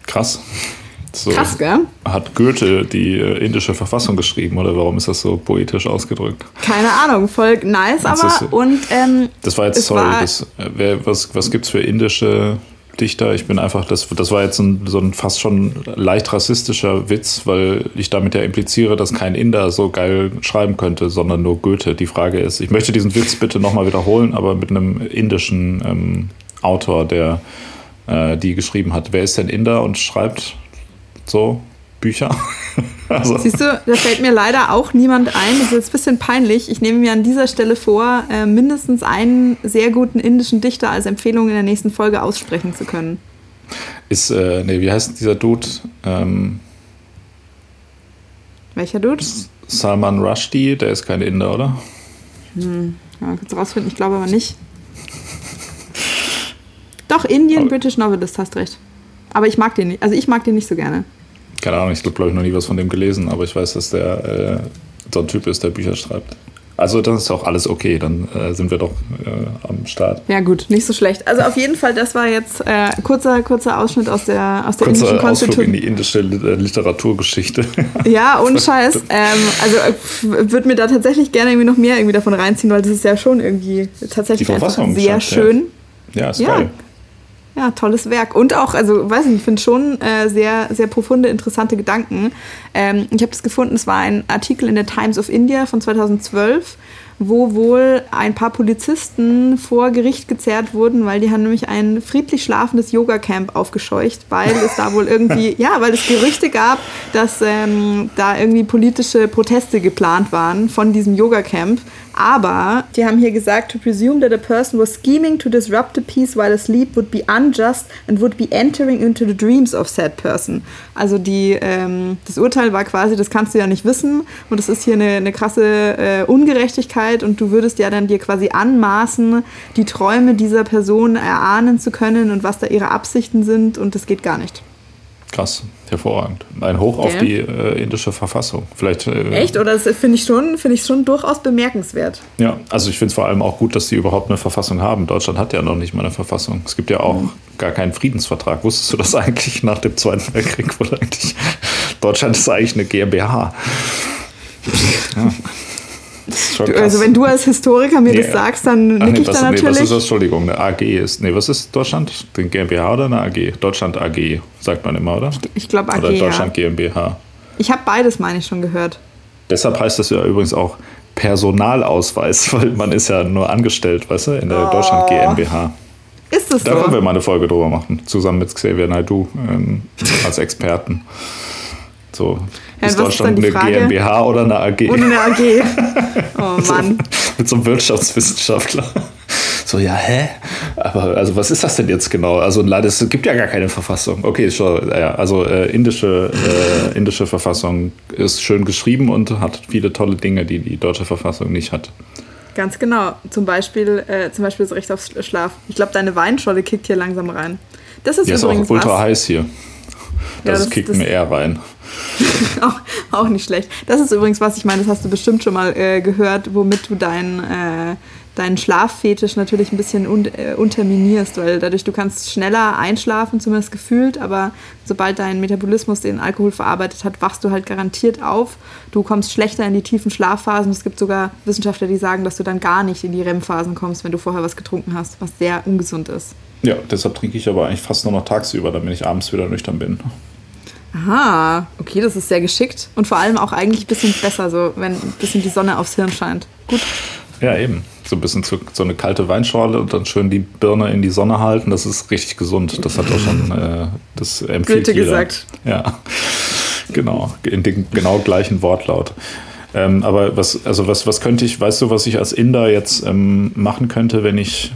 Krass. So Krass, gell? Hat Goethe die äh, indische Verfassung geschrieben oder warum ist das so poetisch ausgedrückt? Keine Ahnung, voll nice, aber das, und ähm, das war jetzt sorry, war, das, äh, wer, was was gibt's für indische Dichter? Ich bin einfach das das war jetzt ein, so ein fast schon leicht rassistischer Witz, weil ich damit ja impliziere, dass kein Inder so geil schreiben könnte, sondern nur Goethe. Die Frage ist, ich möchte diesen Witz bitte nochmal wiederholen, aber mit einem indischen ähm, Autor, der äh, die geschrieben hat. Wer ist denn Inder und schreibt so Bücher. also. Siehst du, da fällt mir leider auch niemand ein. Das ist jetzt ein bisschen peinlich. Ich nehme mir an dieser Stelle vor, äh, mindestens einen sehr guten indischen Dichter als Empfehlung in der nächsten Folge aussprechen zu können. Ist, äh, nee, wie heißt dieser Dude? Ähm, Welcher Dude? Salman Rushdie, der ist kein Inder, oder? Hm, ja, kannst du rausfinden, ich glaube aber nicht. Doch, Indian British Novelist, hast recht. Aber ich mag den nicht. Also ich mag den nicht so gerne. Keine Ahnung, ich habe, glaube ich, noch nie was von dem gelesen, aber ich weiß, dass der äh, so ein Typ ist, der Bücher schreibt. Also dann ist auch alles okay, dann äh, sind wir doch äh, am Start. Ja gut, nicht so schlecht. Also auf jeden Fall, das war jetzt äh, kurzer, kurzer Ausschnitt aus der, aus der kurzer indischen Konstitution. in die indische äh, Literaturgeschichte. Ja, ohne Scheiß. Ähm, also äh, würde mir da tatsächlich gerne irgendwie noch mehr irgendwie davon reinziehen, weil das ist ja schon irgendwie tatsächlich sehr schön. Ja, ja ist ja. geil. Ja, tolles Werk. Und auch, also weiß nicht, ich finde schon äh, sehr, sehr profunde, interessante Gedanken. Ähm, ich habe das gefunden, es war ein Artikel in der Times of India von 2012 wo wohl ein paar Polizisten vor Gericht gezerrt wurden, weil die haben nämlich ein friedlich schlafendes Yoga-Camp aufgescheucht, weil es da wohl irgendwie, ja, weil es Gerüchte gab, dass ähm, da irgendwie politische Proteste geplant waren von diesem Yoga-Camp. Aber die haben hier gesagt, to presume that a person was scheming to disrupt the peace while asleep would be unjust and would be entering into the dreams of said person. Also die, ähm, das Urteil war quasi, das kannst du ja nicht wissen und das ist hier eine, eine krasse äh, Ungerechtigkeit und du würdest ja dann dir quasi anmaßen, die Träume dieser Person erahnen zu können und was da ihre Absichten sind und das geht gar nicht. Krass, hervorragend. Ein Hoch okay. auf die äh, indische Verfassung. Vielleicht, äh, Echt? Oder das finde ich, schon, find ich schon durchaus bemerkenswert. Ja, also ich finde es vor allem auch gut, dass sie überhaupt eine Verfassung haben. Deutschland hat ja noch nicht mal eine Verfassung. Es gibt ja auch mhm. gar keinen Friedensvertrag. Wusstest du das eigentlich nach dem Zweiten Weltkrieg? Wohl eigentlich, Deutschland ist eigentlich eine GmbH. ja. Du, also wenn du als Historiker mir nee, das sagst, dann nick nee, ich da natürlich. Nee, was ist das? Entschuldigung, eine AG ist. Nee, was ist Deutschland? Den GmbH oder eine AG? Deutschland AG, sagt man immer, oder? Ich, ich glaube AG. Oder Deutschland ja. GmbH. Ich habe beides, meine ich, schon gehört. Deshalb heißt das ja übrigens auch Personalausweis, weil man ist ja nur angestellt, weißt du, in der oh. Deutschland GmbH. Ist das da so? Da können wir mal eine Folge drüber machen, zusammen mit Xavier Naidu ähm, als Experten. So, ja, ist Deutschland eine Frage? GmbH oder eine AG? Oder eine AG. Oh Mann. So, mit so einem Wirtschaftswissenschaftler. So, ja, hä? Aber also was ist das denn jetzt genau? Also es gibt ja gar keine Verfassung. Okay, schon, ja, also äh, indische, äh, indische Verfassung ist schön geschrieben und hat viele tolle Dinge, die die deutsche Verfassung nicht hat. Ganz genau. Zum Beispiel, äh, zum Beispiel das Recht auf Schlaf. Ich glaube, deine Weinscholle kickt hier langsam rein. Das ist ja, übrigens ist auch ultra was. heiß hier. Das, ja, das kickt das, mir eher rein. auch, auch nicht schlecht. Das ist übrigens was, ich meine, das hast du bestimmt schon mal äh, gehört, womit du dein, äh, deinen Schlaffetisch natürlich ein bisschen un äh, unterminierst, weil dadurch du kannst schneller einschlafen, zumindest gefühlt, aber sobald dein Metabolismus den Alkohol verarbeitet hat, wachst du halt garantiert auf. Du kommst schlechter in die tiefen Schlafphasen. Es gibt sogar Wissenschaftler, die sagen, dass du dann gar nicht in die REM-Phasen kommst, wenn du vorher was getrunken hast, was sehr ungesund ist. Ja, deshalb trinke ich aber eigentlich fast nur noch tagsüber, damit ich abends wieder nüchtern bin. Aha, okay, das ist sehr geschickt und vor allem auch eigentlich ein bisschen besser, so wenn ein bisschen die Sonne aufs Hirn scheint. Gut. Ja, eben. So ein bisschen zu, so eine kalte Weinschorle und dann schön die Birne in die Sonne halten, das ist richtig gesund. Das hat auch schon, äh, das empfiehlt Goethe jeder. gesagt. Ja, genau, in dem genau gleichen Wortlaut. Ähm, aber was, also was, was könnte ich, weißt du, was ich als Inder jetzt ähm, machen könnte, wenn ich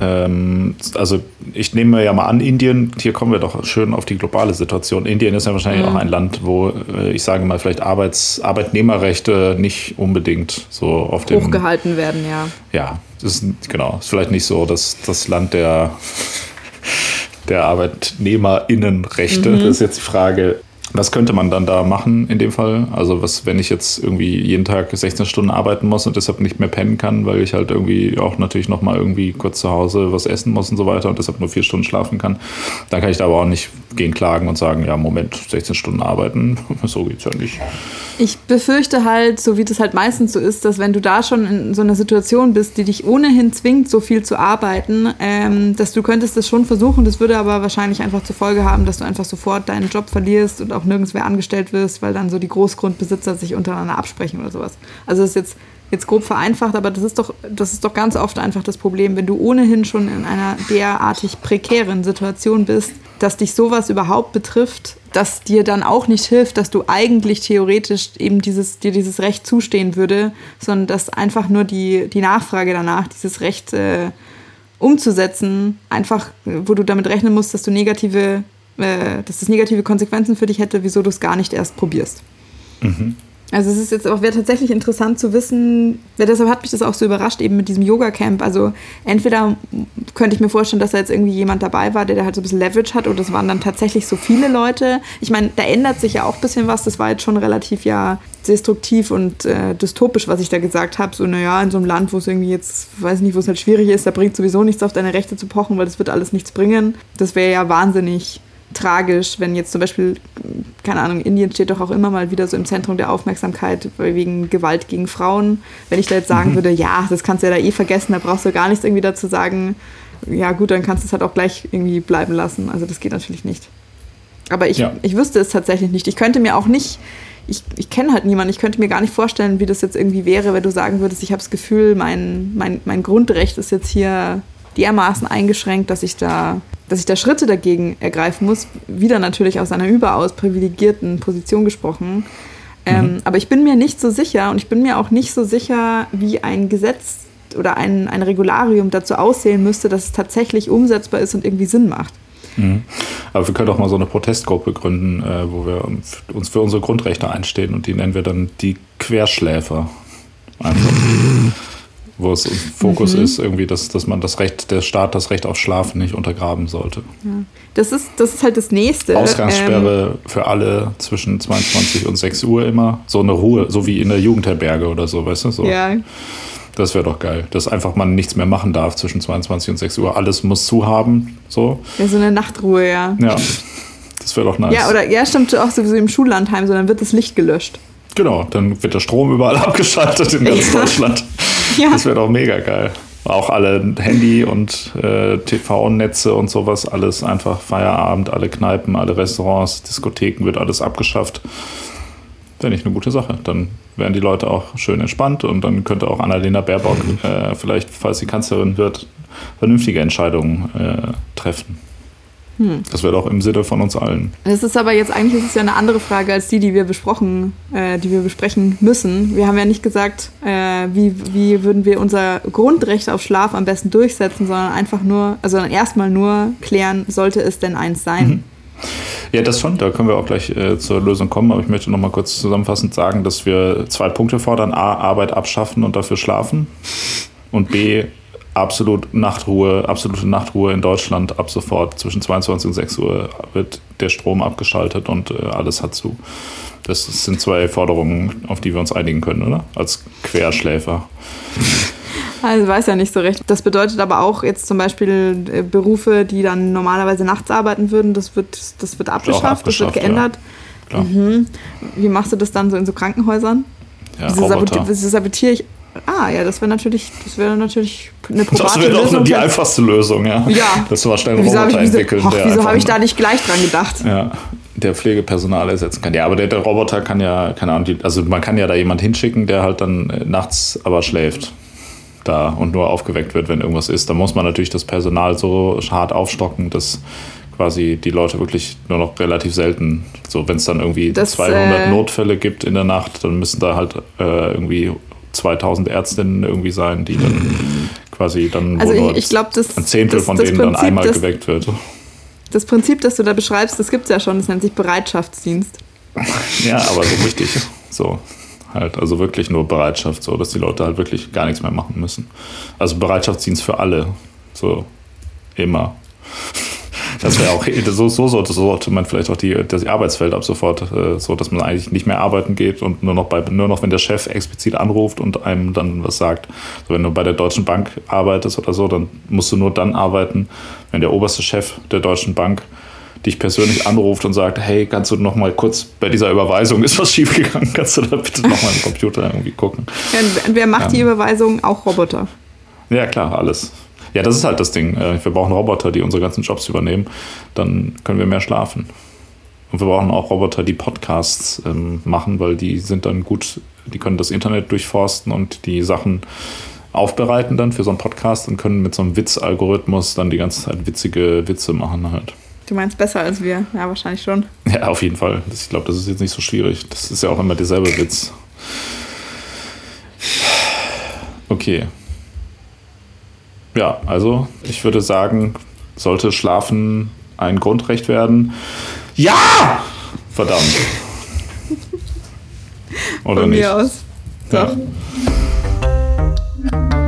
ähm, also ich nehme ja mal an, Indien, hier kommen wir doch schön auf die globale Situation. Indien ist ja wahrscheinlich mhm. auch ein Land, wo äh, ich sage mal vielleicht Arbeits, Arbeitnehmerrechte nicht unbedingt so auf dem hochgehalten werden, ja. Ja, das ist genau, ist vielleicht nicht so das, das Land der der Arbeitnehmerinnenrechte. Mhm. Das ist jetzt die Frage, was könnte man dann da machen in dem Fall? Also was, wenn ich jetzt irgendwie jeden Tag 16 Stunden arbeiten muss und deshalb nicht mehr pennen kann, weil ich halt irgendwie auch natürlich nochmal irgendwie kurz zu Hause was essen muss und so weiter und deshalb nur vier Stunden schlafen kann, dann kann ich da aber auch nicht gegen klagen und sagen, ja Moment, 16 Stunden arbeiten, so geht's ja nicht. Ich befürchte halt, so wie das halt meistens so ist, dass wenn du da schon in so einer Situation bist, die dich ohnehin zwingt, so viel zu arbeiten, ähm, dass du könntest das schon versuchen, das würde aber wahrscheinlich einfach zur Folge haben, dass du einfach sofort deinen Job verlierst und auch nirgends mehr angestellt wirst, weil dann so die Großgrundbesitzer sich untereinander absprechen oder sowas. Also das ist jetzt jetzt grob vereinfacht, aber das ist doch, das ist doch ganz oft einfach das Problem, wenn du ohnehin schon in einer derartig prekären Situation bist, dass dich sowas überhaupt betrifft, dass dir dann auch nicht hilft, dass du eigentlich theoretisch eben dieses, dir dieses Recht zustehen würde, sondern dass einfach nur die, die Nachfrage danach, dieses Recht äh, umzusetzen, einfach, wo du damit rechnen musst, dass du negative äh, dass das negative Konsequenzen für dich hätte, wieso du es gar nicht erst probierst. Mhm. Also es ist jetzt auch wäre tatsächlich interessant zu wissen, ja, deshalb hat mich das auch so überrascht, eben mit diesem Yoga-Camp. Also entweder könnte ich mir vorstellen, dass da jetzt irgendwie jemand dabei war, der da halt so ein bisschen Leverage hat, oder es waren dann tatsächlich so viele Leute. Ich meine, da ändert sich ja auch ein bisschen was. Das war jetzt schon relativ ja destruktiv und äh, dystopisch, was ich da gesagt habe. So, naja, in so einem Land, wo es irgendwie jetzt, weiß nicht, wo es halt schwierig ist, da bringt sowieso nichts auf deine Rechte zu pochen, weil das wird alles nichts bringen. Das wäre ja wahnsinnig tragisch, wenn jetzt zum Beispiel, keine Ahnung, Indien steht doch auch immer mal wieder so im Zentrum der Aufmerksamkeit wegen Gewalt gegen Frauen. Wenn ich da jetzt sagen mhm. würde, ja, das kannst du ja da eh vergessen, da brauchst du gar nichts irgendwie dazu sagen, ja gut, dann kannst du es halt auch gleich irgendwie bleiben lassen. Also das geht natürlich nicht. Aber ich, ja. ich wüsste es tatsächlich nicht. Ich könnte mir auch nicht, ich, ich kenne halt niemanden, ich könnte mir gar nicht vorstellen, wie das jetzt irgendwie wäre, wenn du sagen würdest, ich habe das Gefühl, mein, mein, mein Grundrecht ist jetzt hier dermaßen eingeschränkt, dass ich da dass ich da Schritte dagegen ergreifen muss, wieder natürlich aus einer überaus privilegierten Position gesprochen. Ähm, mhm. Aber ich bin mir nicht so sicher und ich bin mir auch nicht so sicher, wie ein Gesetz oder ein, ein Regularium dazu aussehen müsste, dass es tatsächlich umsetzbar ist und irgendwie Sinn macht. Mhm. Aber wir können doch mal so eine Protestgruppe gründen, äh, wo wir uns für unsere Grundrechte einstehen und die nennen wir dann die Querschläfer. Also. Wo es im Fokus mhm. ist, irgendwie, dass, dass man das Recht, der Staat das Recht auf Schlafen nicht untergraben sollte. Ja. Das, ist, das ist halt das Nächste. Ausgangssperre ähm, für alle zwischen 22 und 6 Uhr immer. So eine Ruhe, so wie in der Jugendherberge oder so, weißt du? So. Ja. Das wäre doch geil, dass einfach man nichts mehr machen darf zwischen 22 und 6 Uhr. Alles muss zu haben. So. Ja, so eine Nachtruhe, ja. Ja. Das wäre doch nice. Ja, oder ja, stimmt auch sowieso im Schullandheim, sondern wird das Licht gelöscht. Genau, dann wird der Strom überall abgeschaltet in ganz. Deutschland. Ja. Das wäre doch mega geil. Auch alle Handy- und äh, TV-Netze und sowas, alles einfach Feierabend, alle Kneipen, alle Restaurants, Diskotheken, wird alles abgeschafft. Wäre nicht eine gute Sache. Dann wären die Leute auch schön entspannt und dann könnte auch Annalena Baerbock äh, vielleicht, falls sie Kanzlerin wird, vernünftige Entscheidungen äh, treffen. Hm. Das wäre doch im Sinne von uns allen. Das ist aber jetzt eigentlich ist ja eine andere Frage als die, die wir besprochen, äh, die wir besprechen müssen. Wir haben ja nicht gesagt, äh, wie, wie würden wir unser Grundrecht auf Schlaf am besten durchsetzen, sondern einfach nur, also erstmal nur klären, sollte es denn eins sein? Mhm. Ja, das schon, da können wir auch gleich äh, zur Lösung kommen, aber ich möchte noch mal kurz zusammenfassend sagen, dass wir zwei Punkte fordern. A, Arbeit abschaffen und dafür schlafen und B, absolut Nachtruhe, absolute Nachtruhe in Deutschland ab sofort. Zwischen 22 und 6 Uhr wird der Strom abgeschaltet und äh, alles hat zu. Das sind zwei Forderungen, auf die wir uns einigen können, oder? Als Querschläfer. Also weiß ja nicht so recht. Das bedeutet aber auch jetzt zum Beispiel äh, Berufe, die dann normalerweise nachts arbeiten würden, das wird, das wird abgeschafft, abgeschafft das wird geändert. Ja. Mhm. Wie machst du das dann so in so Krankenhäusern? Ja, wieso, sabotiere, wieso sabotiere ich Ah, ja, das wäre natürlich, das wäre natürlich eine probate Das wäre doch die einfachste Lösung, ja. Ja. Das war schnell einen Roboter wieso, entwickeln. Ach, wieso habe ich da nicht gleich dran gedacht? Ja, der Pflegepersonal ersetzen kann. Ja, aber der, der Roboter kann ja, keine Ahnung, also man kann ja da jemand hinschicken, der halt dann äh, nachts aber schläft da und nur aufgeweckt wird, wenn irgendwas ist. Da muss man natürlich das Personal so hart aufstocken, dass quasi die Leute wirklich nur noch relativ selten, so wenn es dann irgendwie das, 200 äh, Notfälle gibt in der Nacht, dann müssen da halt äh, irgendwie 2000 Ärztinnen irgendwie sein, die dann quasi dann also ich, ich glaub, das, ein Zehntel das, von denen Prinzip, dann einmal das, geweckt wird. Das Prinzip, das du da beschreibst, das gibt es ja schon, das nennt sich Bereitschaftsdienst. ja, aber so richtig. So halt, also wirklich nur Bereitschaft, so dass die Leute halt wirklich gar nichts mehr machen müssen. Also Bereitschaftsdienst für alle, so immer. Das wäre auch, so, so, sollte, so sollte man vielleicht auch die, das Arbeitsfeld ab sofort, äh, so dass man eigentlich nicht mehr arbeiten geht und nur noch bei, nur noch, wenn der Chef explizit anruft und einem dann was sagt. So, wenn du bei der Deutschen Bank arbeitest oder so, dann musst du nur dann arbeiten, wenn der oberste Chef der Deutschen Bank dich persönlich anruft und sagt, hey, kannst du noch mal kurz bei dieser Überweisung ist was schiefgegangen, kannst du da bitte noch mal im Computer irgendwie gucken. Ja, wer macht ja. die Überweisung? Auch Roboter. Ja, klar, alles. Ja, das ist halt das Ding. Äh, wir brauchen Roboter, die unsere ganzen Jobs übernehmen. Dann können wir mehr schlafen. Und wir brauchen auch Roboter, die Podcasts ähm, machen, weil die sind dann gut, die können das Internet durchforsten und die Sachen aufbereiten dann für so einen Podcast und können mit so einem Witzalgorithmus dann die ganze Zeit witzige Witze machen halt. Du meinst besser als wir? Ja, wahrscheinlich schon. Ja, auf jeden Fall. Ich glaube, das ist jetzt nicht so schwierig. Das ist ja auch immer derselbe Witz. Okay, ja, also ich würde sagen, sollte Schlafen ein Grundrecht werden? Ja! Verdammt. Oder Von nicht? Mir aus. Doch. Ja.